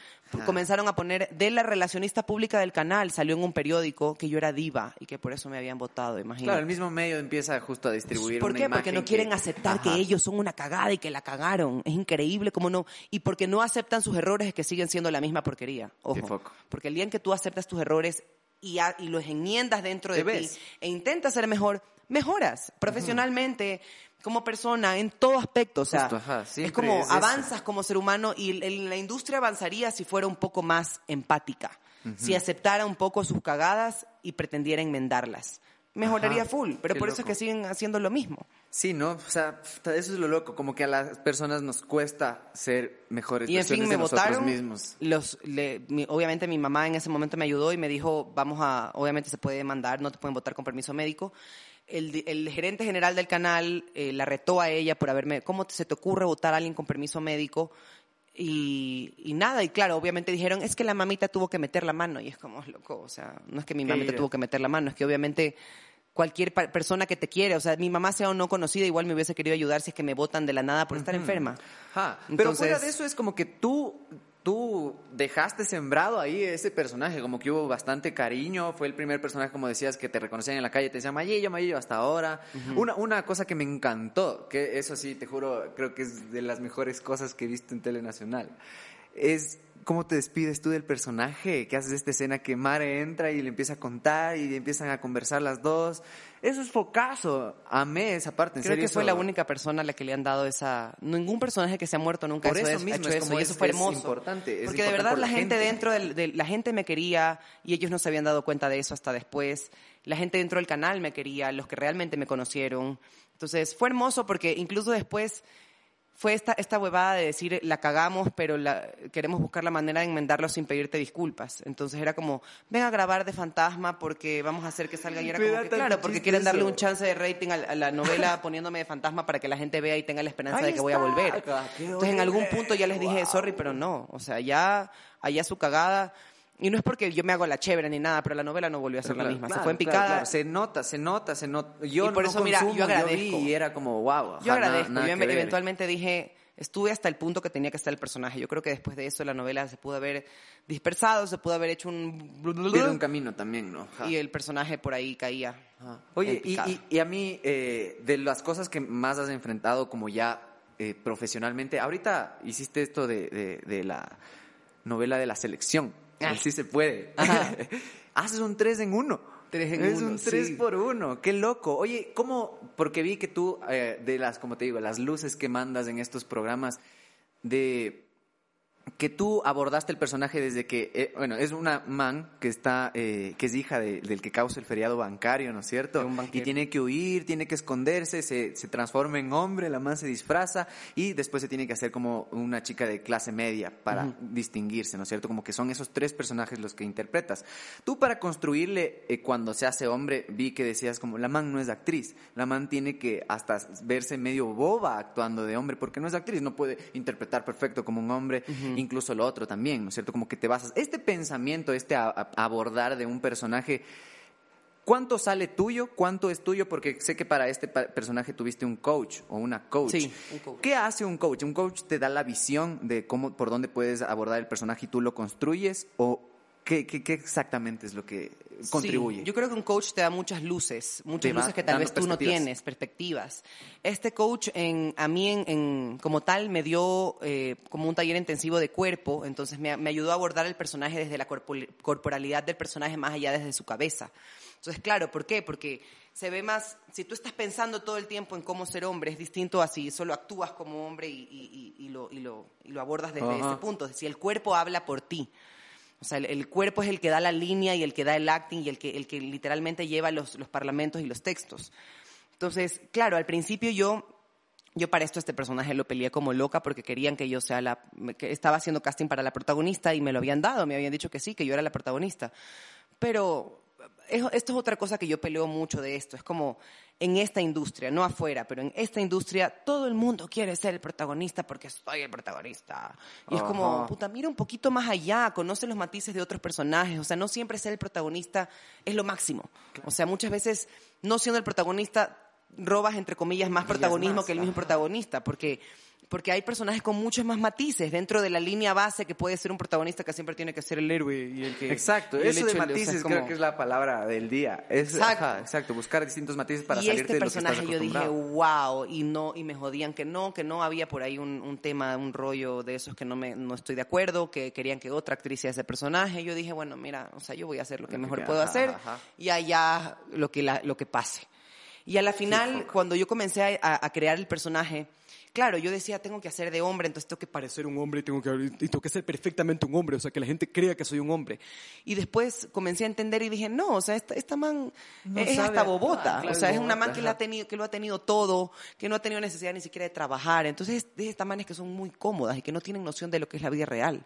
Comenzaron a poner de la relacionista pública del canal, salió en un periódico que yo era diva y que por eso me habían votado, imagínate. Claro, el mismo medio empieza justo a distribuir ¿Por una qué? Porque no quieren que- aceptar Ajá. que ellos son una cagada y que la cagaron. Es increíble cómo no. Y porque no aceptan sus errores es que siguen siendo la misma porquería. Ojo. Porque el día en que tú aceptas tus errores y, a- y los enmiendas dentro de ti e intentas ser mejor, mejoras profesionalmente, como persona, en todo aspecto. O sea, Justo, ajá, es como es eso. avanzas como ser humano y el- la industria avanzaría si fuera un poco más empática. Si aceptara un poco sus cagadas y pretendiera enmendarlas. Mejoraría Ajá, full, pero por eso es que siguen haciendo lo mismo. Sí, ¿no? O sea, eso es lo loco, como que a las personas nos cuesta ser mejores Y en fin, me de nosotros votaron. mismos. Los, le- mi- obviamente mi mamá en ese momento me ayudó y me dijo, vamos a, obviamente se puede demandar, no te pueden votar con permiso médico. El, el gerente general del canal eh, la retó a ella por haberme, ¿cómo te- se te ocurre votar a alguien con permiso médico? Y, y nada, y claro, obviamente dijeron, es que la mamita tuvo que meter la mano. Y es como, loco, o sea, no es que mi mamita tuvo que meter la mano, es que obviamente cualquier persona que te quiere, o sea, mi mamá sea o no conocida, igual me hubiese querido ayudar si es que me votan de la nada por estar enferma. Ajá. Pero fuera de eso es como que tú, tú dejaste sembrado ahí ese personaje, como que hubo bastante cariño, fue el primer personaje, como decías, que te reconocían en la calle, te decían Mayillo, Mayillo, hasta ahora. una, una cosa que me encantó, que eso sí, te juro, creo que es de las mejores cosas que he visto en Telenacional, es cómo te despides tú del personaje, que haces esta escena que Mare entra y le empieza a contar y empiezan a conversar las dos. Eso es focazo. Amé esa parte. En Creo serio, que fue eso- la única persona a la que le han dado esa... Ningún personaje que se ha muerto nunca Por eso eso mismo, hecho es eso, como y es- eso fue es hermoso. importante, es Porque de verdad la la gente, gente. dentro del, del- La gente me quería y ellos no se habían dado cuenta de eso hasta después. La gente dentro del canal me quería, los que realmente me conocieron. Entonces fue hermoso porque incluso después fue esta, esta huevada de decir la cagamos, pero la, queremos buscar la manera de enmendarlo sin pedirte disculpas. Entonces era como, ven a grabar de fantasma porque vamos a hacer que salga y era como que, claro, porque quieren darle un chance de rating a, a la novela poniéndome de fantasma para que la gente vea y tenga la esperanza Ahí de que voy a volver. Ah, Entonces en algún punto ya les dije, Wow. sorry, pero no. O sea, ya allá su cagada. Y no es porque yo me hago la chévere ni nada, pero la novela no volvió a ser la Claro, misma. claro, se fue en picada. claro. Se nota, se nota, se nota. Yo Y por no eso, mira, yo consumo, agradezco. vi y era como, wow. Yo agradezco. yo eventualmente dije, estuve hasta el punto que tenía que estar el personaje. Yo creo que después de eso la novela se pudo haber dispersado, se pudo haber hecho un... Pierde un camino también, ¿no? Ajá. Y el personaje por ahí caía. Ajá. Oye, y, y- y a mí, eh, de las cosas que más has enfrentado como ya eh, profesionalmente, ahorita hiciste esto de, de- de la novela de la selección. Ah. El Sí se puede. Haces un 3 en 1. Tres en es uno, un 3 sí. por 1. Qué loco. Oye, ¿cómo? Porque vi que tú, eh, de las, como te digo, las luces que mandas en estos programas, de que tú abordaste el personaje desde que, eh, bueno, es una man que está, eh, que es hija de- del que causa el feriado bancario, ¿no es cierto? Y tiene que huir, tiene que esconderse, se, se transforma en hombre, la man se disfraza y después se tiene que hacer como una chica de clase media para distinguirse, ¿no es cierto? Como que son esos tres personajes los que interpretas. Tú para construirle, eh, cuando se hace hombre, vi que decías como, la man no es actriz, la man tiene que hasta verse medio boba actuando de hombre, porque no es actriz, no puede interpretar perfecto como un hombre, incluso lo otro también, ¿no es cierto? Como que te basas. Este pensamiento, este a- a- abordar de un personaje, ¿cuánto sale tuyo? ¿Cuánto es tuyo? Porque sé que para este personaje tuviste un coach o una coach. Sí, un coach. ¿Qué hace un coach? ¿Un coach te da la visión de cómo, por dónde puedes abordar el personaje y tú lo construyes? ¿O qué, qué, qué exactamente es lo que contribuye? Sí, yo creo que un coach te da muchas luces, muchas luces que tal vez tú no tienes, perspectivas. Este coach en, a mí en, en- como tal me dio eh, como un taller intensivo de cuerpo, entonces me, me ayudó a abordar el personaje desde la corpo- corporalidad del personaje más allá desde su cabeza. Entonces, claro, ¿por qué? Porque se ve más, si tú estás pensando todo el tiempo en cómo ser hombre, es distinto a si solo actúas como hombre y, y- y- lo, y, lo, abordas desde Ajá. ese punto, si el cuerpo habla por ti. O sea, el, el cuerpo es el que da la línea y el que da el acting y el que, el que literalmente lleva los, los parlamentos y los textos. Entonces, claro, al principio yo Yo para esto este personaje lo peleé como loca porque querían que yo sea la... que estaba haciendo casting para la protagonista y me lo habían dado, me habían dicho que sí, que yo era la protagonista. Pero esto es otra cosa que yo peleo mucho de esto. Es como en esta industria, no afuera, pero en esta industria todo el mundo quiere ser el protagonista porque soy el protagonista. Y es como, puta, mira un poquito más allá, conoce los matices de otros personajes. O sea, no siempre ser el protagonista es lo máximo. O sea, muchas veces no siendo el protagonista robas, entre comillas, más protagonismo que el mismo protagonista, porque porque hay personajes con muchos más matices dentro de la línea base que puede ser un protagonista que siempre tiene que ser el héroe y el que exacto eso de matices creo que es la palabra del día. Exacto. exacto buscar distintos matices para y salirte este de lo que personaje yo dije wow y no y me jodían que no que no había por ahí un, un, tema un rollo de esos que no me no estoy de acuerdo que querían que otra actriz sea ese personaje. Yo dije bueno mira o sea yo voy a hacer lo que mejor puedo hacer y allá lo que la, lo que pase y a la final cuando yo comencé a, a crear el personaje claro, yo decía, tengo que hacer de hombre, entonces tengo que parecer un hombre y tengo que, y tengo que ser perfectamente un hombre, o sea, que la gente crea que soy un hombre. Y después comencé a entender y dije, no, o sea, esta, esta man es hasta bobota, o sea, es una man que, la ha tenido, que lo ha tenido todo, que no ha tenido necesidad ni siquiera de trabajar. Entonces, de estas manes que son muy cómodas y que no tienen noción de lo que es la vida real.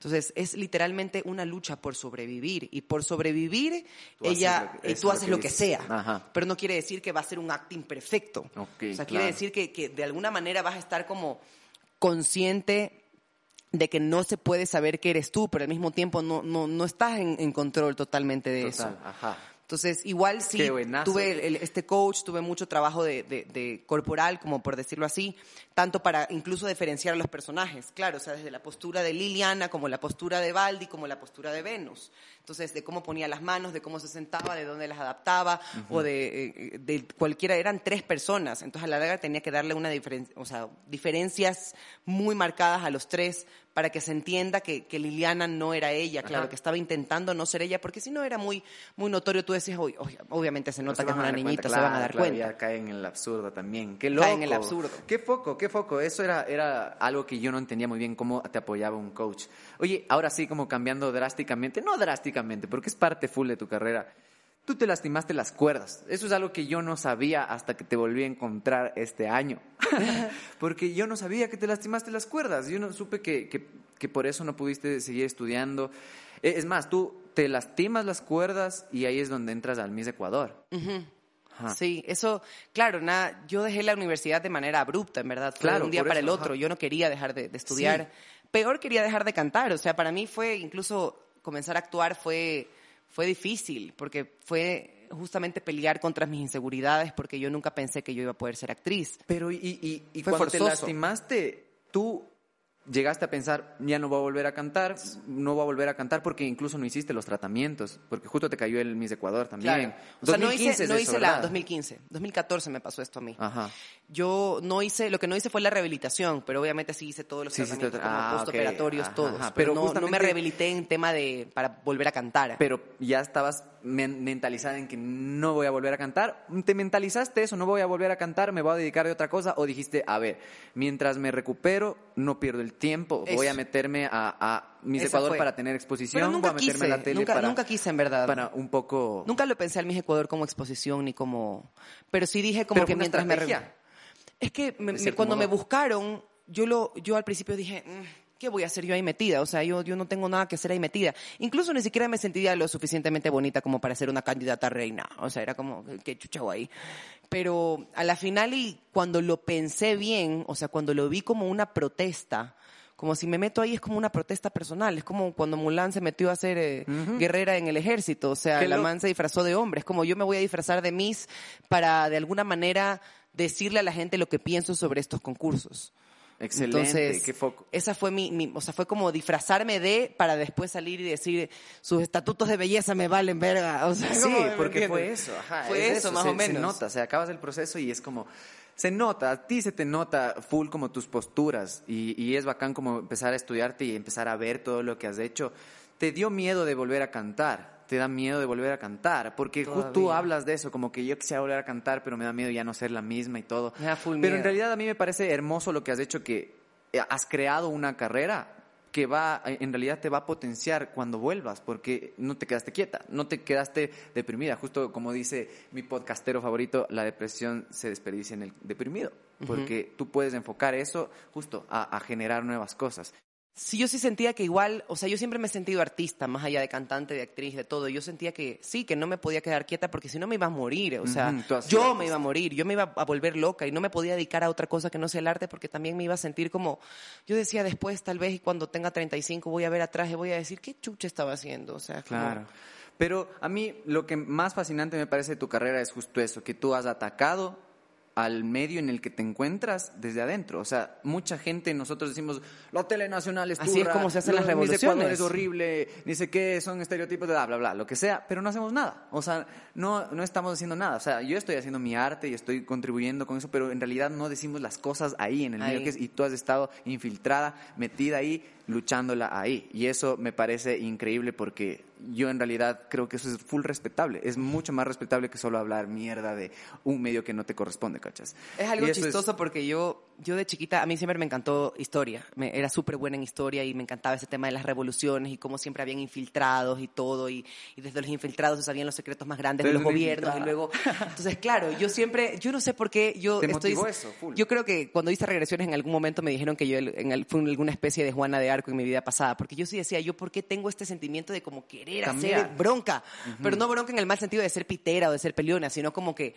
Entonces, es literalmente una lucha por sobrevivir. Y por sobrevivir, ella, eh, tú haces lo que, sea. Pero no quiere decir que va a ser un acting perfecto. o sea, quiere decir que, que de alguna manera vas a estar como consciente de que no se puede saber que eres tú, pero al mismo tiempo no, no, no estás en, control totalmente de eso. Ajá. Entonces, igual sí, tuve este coach, tuve mucho trabajo de, corporal, como por decirlo así, tanto para incluso diferenciar a los personajes, claro, o sea, desde la postura de Liliana, como la postura de Baldi, como la postura de Venus. Entonces, de cómo ponía las manos, de cómo se sentaba, de dónde las adaptaba, o de, eh, de, cualquiera, eran tres personas. Entonces, a la larga tenía que darle una diferencia, o sea, diferencias muy marcadas a los tres para que se entienda que, que Liliana no era ella, claro, que estaba intentando no ser ella, porque si no era muy, muy notorio, tú decías, obviamente se nota que es una niñita, se van a dar cuenta. Ya cae en el absurdo también. Qué loco. Cae en el absurdo. Qué foco, qué foco. Eso era, era algo que yo no entendía muy bien, cómo te apoyaba un coach. Oye, ahora sí, como cambiando drásticamente, no drásticamente, porque es parte full de tu carrera. Tú te lastimaste las cuerdas. Eso es algo que yo no sabía hasta que te volví a encontrar este año. porque yo no sabía que te lastimaste las cuerdas. Yo no supe que, que, por eso no pudiste seguir estudiando. E, es más, tú te lastimas las cuerdas y ahí es donde entras al Miss Ecuador. Sí, eso, claro, nada, yo dejé la universidad de manera abrupta, en verdad, fue de un día para el otro, yo no quería dejar de, estudiar, peor quería dejar de cantar, o sea, para mí fue incluso comenzar a actuar fue fue difícil porque fue justamente pelear contra mis inseguridades porque yo nunca pensé que yo iba a poder ser actriz. Pero y, y, y cuando te lastimaste, tú llegaste a pensar, ya no voy a volver a cantar, no voy a volver a cantar porque incluso no hiciste los tratamientos, porque justo te cayó el Miss Ecuador también. O sea, no hice, no hice la 2015, 2014 me pasó esto a mí. Ajá. Yo no hice, lo que no hice fue la rehabilitación, pero obviamente sí hice todos los tratamientos ah, postoperatorios, todos. pero, no, no, me rehabilité en tema de, para volver a cantar. Pero ya estabas mentalizada en que no voy a volver a cantar. ¿Te mentalizaste eso? No voy a volver a cantar, me voy a dedicar a otra cosa. O dijiste, a ver, mientras me recupero, no pierdo el tiempo, voy a meterme a, a Miss Ecuador para tener exposición, nunca voy a meterme quise, la tele nunca, para, nunca quise en verdad. Para un poco. Nunca lo pensé al Miss Ecuador como exposición ni como. Pero sí dije como que mientras me. Es que cuando me buscaron, yo lo, yo al principio dije. Mm, ¿qué voy a hacer yo ahí metida? O sea, yo, yo no tengo nada que hacer ahí metida. Incluso ni siquiera me sentía lo suficientemente bonita como para ser una candidata a reina. O sea, era como, qué chuchao ahí. Pero a la final y cuando lo pensé bien, o sea, cuando lo vi como una protesta, como si me meto ahí es como una protesta personal, es como cuando Mulan se metió a ser eh, guerrera en el ejército, o sea, la man se disfrazó de hombre, es como yo me voy a disfrazar de Miss para de alguna manera decirle a la gente lo que pienso sobre estos concursos. Excelente, qué foco. Esa fue mi, o sea, fue como disfrazarme de para después salir y decir sus estatutos de belleza me valen verga. O sea, sí, porque fue eso, ajá, fue eso, más o menos. Se nota, o sea, acabas el proceso y es como se nota, a ti se te nota full como tus posturas y, y es bacán como empezar a estudiarte y empezar a ver todo lo que has hecho. ¿Te dio miedo de volver a cantar? te da miedo de volver a cantar, porque justo tú hablas de eso, como que yo quisiera volver a cantar, pero me da miedo ya no ser la misma y todo. pero en realidad a mí me parece hermoso lo que has hecho, que has creado una carrera que va, en realidad te va a potenciar cuando vuelvas, porque no te quedaste quieta, no te quedaste deprimida. Justo como dice mi podcastero favorito, la depresión se desperdicia en el deprimido, porque tú puedes enfocar eso justo a, a generar nuevas cosas. Sí, yo sí sentía que igual, o sea, yo siempre me he sentido artista, más allá de cantante, de actriz, de todo. Yo sentía que sí, que no me podía quedar quieta porque si no me iba a morir, o sea, yo me iba a morir, yo me iba a volver loca y no me podía dedicar a otra cosa que no sea el arte porque también me iba a sentir como, yo decía después, tal vez cuando tenga 35 voy a ver atrás y voy a decir, ¿qué chucha estaba haciendo? O sea, como- Claro. Pero a mí lo que más fascinante me parece de tu carrera es justo eso, que tú has atacado al medio en el que te encuentras desde adentro. O sea, mucha gente, nosotros decimos, la tele nacional es Así es turra, como se hacen las revoluciones. es horrible, ni sé qué, son estereotipos de bla, bla, bla, lo que sea, pero no hacemos nada. O sea, no, no estamos haciendo nada. O sea, yo estoy haciendo mi arte y estoy contribuyendo con eso, pero en realidad no decimos las cosas ahí en el medio que es, y tú has estado infiltrada, metida ahí, luchándola ahí. Y eso me parece increíble porque yo en realidad creo que eso es full respetable. Es mucho más respetable que solo hablar mierda de un medio que no te corresponde, ¿cachas? Es algo eso es- chistoso porque yo, yo de chiquita, a mí siempre me encantó historia. Me, era súper buena en historia y me encantaba ese tema de las revoluciones y cómo siempre habían infiltrados y todo. Y, y desde los infiltrados se sabían los secretos más grandes de los gobiernos. Y luego, entonces, claro, yo siempre, yo no sé por qué yo Te estoy. eso, full. Yo creo que cuando hice regresiones en algún momento me dijeron que yo en el- fui alguna especie de Juana de Arco en mi vida pasada. Porque yo sí decía, yo, ¿por qué tengo este sentimiento de como querer Cambiar. hacer bronca? Pero no bronca en el mal sentido de ser pitera o de ser peleona, sino como que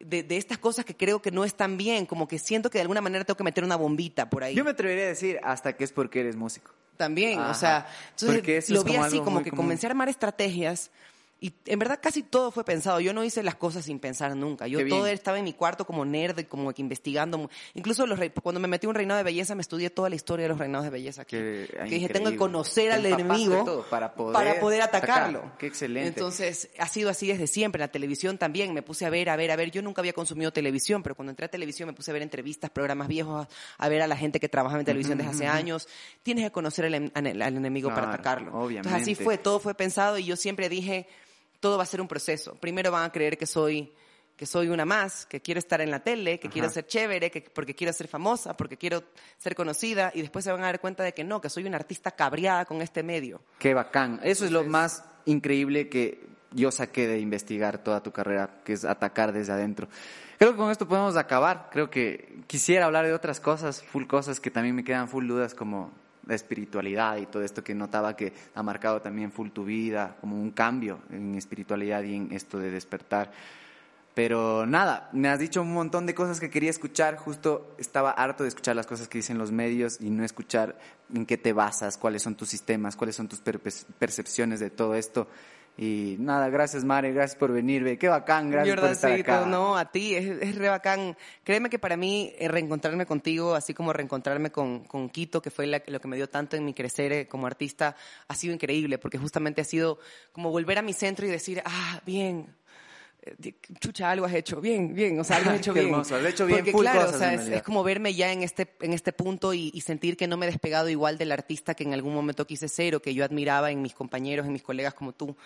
de, de estas cosas que creo que no están bien, como que siento que de alguna manera tengo que meter una bombita por ahí. Yo me atrevería a decir hasta que es porque eres músico. También, Ajá. o sea, entonces lo vi como así, como que común. comencé a armar estrategias y en verdad casi todo fue pensado. Yo no hice las cosas sin pensar nunca. Yo todo estaba en mi cuarto como nerd, como que investigando. Incluso los rey- cuando me metí un reinado de belleza, me estudié toda la historia de los reinados de belleza. aquí. Qué- que dije, tengo que conocer al enemigo todo para poder para poder atacarlo. atacar. Qué excelente. Entonces, ha sido así desde siempre. En la televisión también me puse a ver, a ver, a ver. Yo nunca había consumido televisión, pero cuando entré a televisión me puse a ver entrevistas, programas viejos, a, ver a la gente que trabajaba en televisión desde hace años. Tienes que conocer al, al- al enemigo para atacarlo. Entonces, así obviamente. fue, todo fue pensado y yo siempre dije, todo va a ser un proceso. Primero van a creer que soy que soy una más, que quiero estar en la tele, que quiero ser chévere, que, porque quiero ser famosa, porque quiero ser conocida, y después se van a dar cuenta de que no, que soy una artista cabreada con este medio. Qué bacán. Eso es lo más increíble que yo saqué de investigar toda tu carrera, que es atacar desde adentro. Creo que con esto podemos acabar. Creo que quisiera hablar de otras cosas, full cosas que también me quedan full dudas, como la espiritualidad y todo esto que notaba que ha marcado también full tu vida, como un cambio en espiritualidad y en esto de despertar. Pero nada, me has dicho un montón de cosas que quería escuchar. Justo estaba harto de escuchar las cosas que dicen los medios y no escuchar en qué te basas, cuáles son tus sistemas, cuáles son tus percepciones de todo esto. Y nada, gracias Mare, gracias por venir, ve. Qué bacán, gracias por estar acá. no, a ti, es, es re bacán. Créeme que para mí eh, reencontrarme contigo, así como reencontrarme con, con Quito, que fue la- lo que me dio tanto en mi crecer eh, como artista, ha sido increíble, porque justamente ha sido como volver a mi centro y decir, ah, bien, chucha, algo has hecho, bien, bien, o sea, algo has hecho Qué bien. hermoso, has hecho bien Porque full claro, cosas, o sea, es, como verme ya en este, en este punto y, y sentir que no me he despegado igual del artista que en algún momento quise ser o que yo admiraba en mis compañeros, en mis colegas como tú.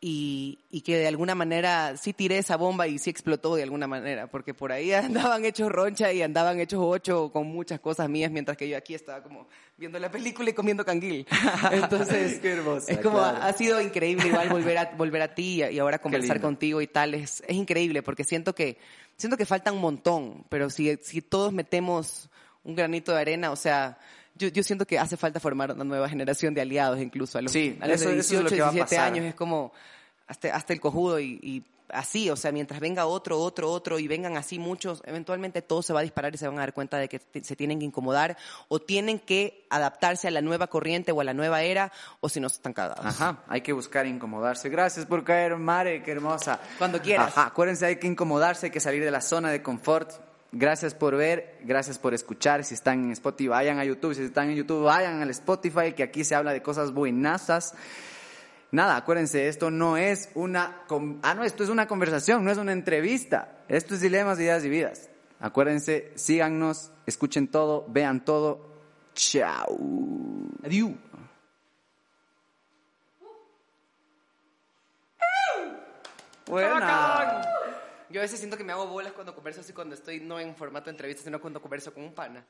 y, y que de alguna manera sí tiré esa bomba y sí explotó de alguna manera, porque por ahí andaban hechos roncha y andaban hechos ocho con muchas cosas mías, mientras que yo aquí estaba como viendo la película y comiendo canguil. Entonces, Qué hermosa, es como, claro. ha sido increíble igual volver a, volver a ti y, ahora conversar contigo y tal, es, es increíble, porque siento que, siento que falta un montón, pero si, si todos metemos un granito de arena, o sea, yo, yo siento que hace falta formar una nueva generación de aliados, incluso a los, Sí, a los eso- de eso es lo 18, que va a 17 pasar. años, es como hasta, hasta el cojudo y, y así, o sea, mientras venga otro, otro, otro y vengan así muchos, eventualmente todo se va a disparar y se van a dar cuenta de que se tienen que incomodar o tienen que adaptarse a la nueva corriente o a la nueva era o si no están cagados. Ajá, hay que buscar incomodarse. Gracias por caer, Mare, qué hermosa. Cuando quieras. Ajá, acuérdense, hay que incomodarse, hay que salir de la zona de confort. Gracias por ver, gracias por escuchar. Si están en Spotify, vayan a YouTube. Si están en YouTube, vayan al Spotify, que aquí se habla de cosas buenasas. Nada, acuérdense, esto no es una... Ah, no, esto es una conversación, no es una entrevista. Esto es Dilemas, Ideas y Vidas. Acuérdense, síganos, escuchen todo, vean todo. Chao. Adiós. Buena. Yo a veces siento que me hago bolas cuando converso así, cuando estoy no en formato de entrevista, sino cuando converso con un pana.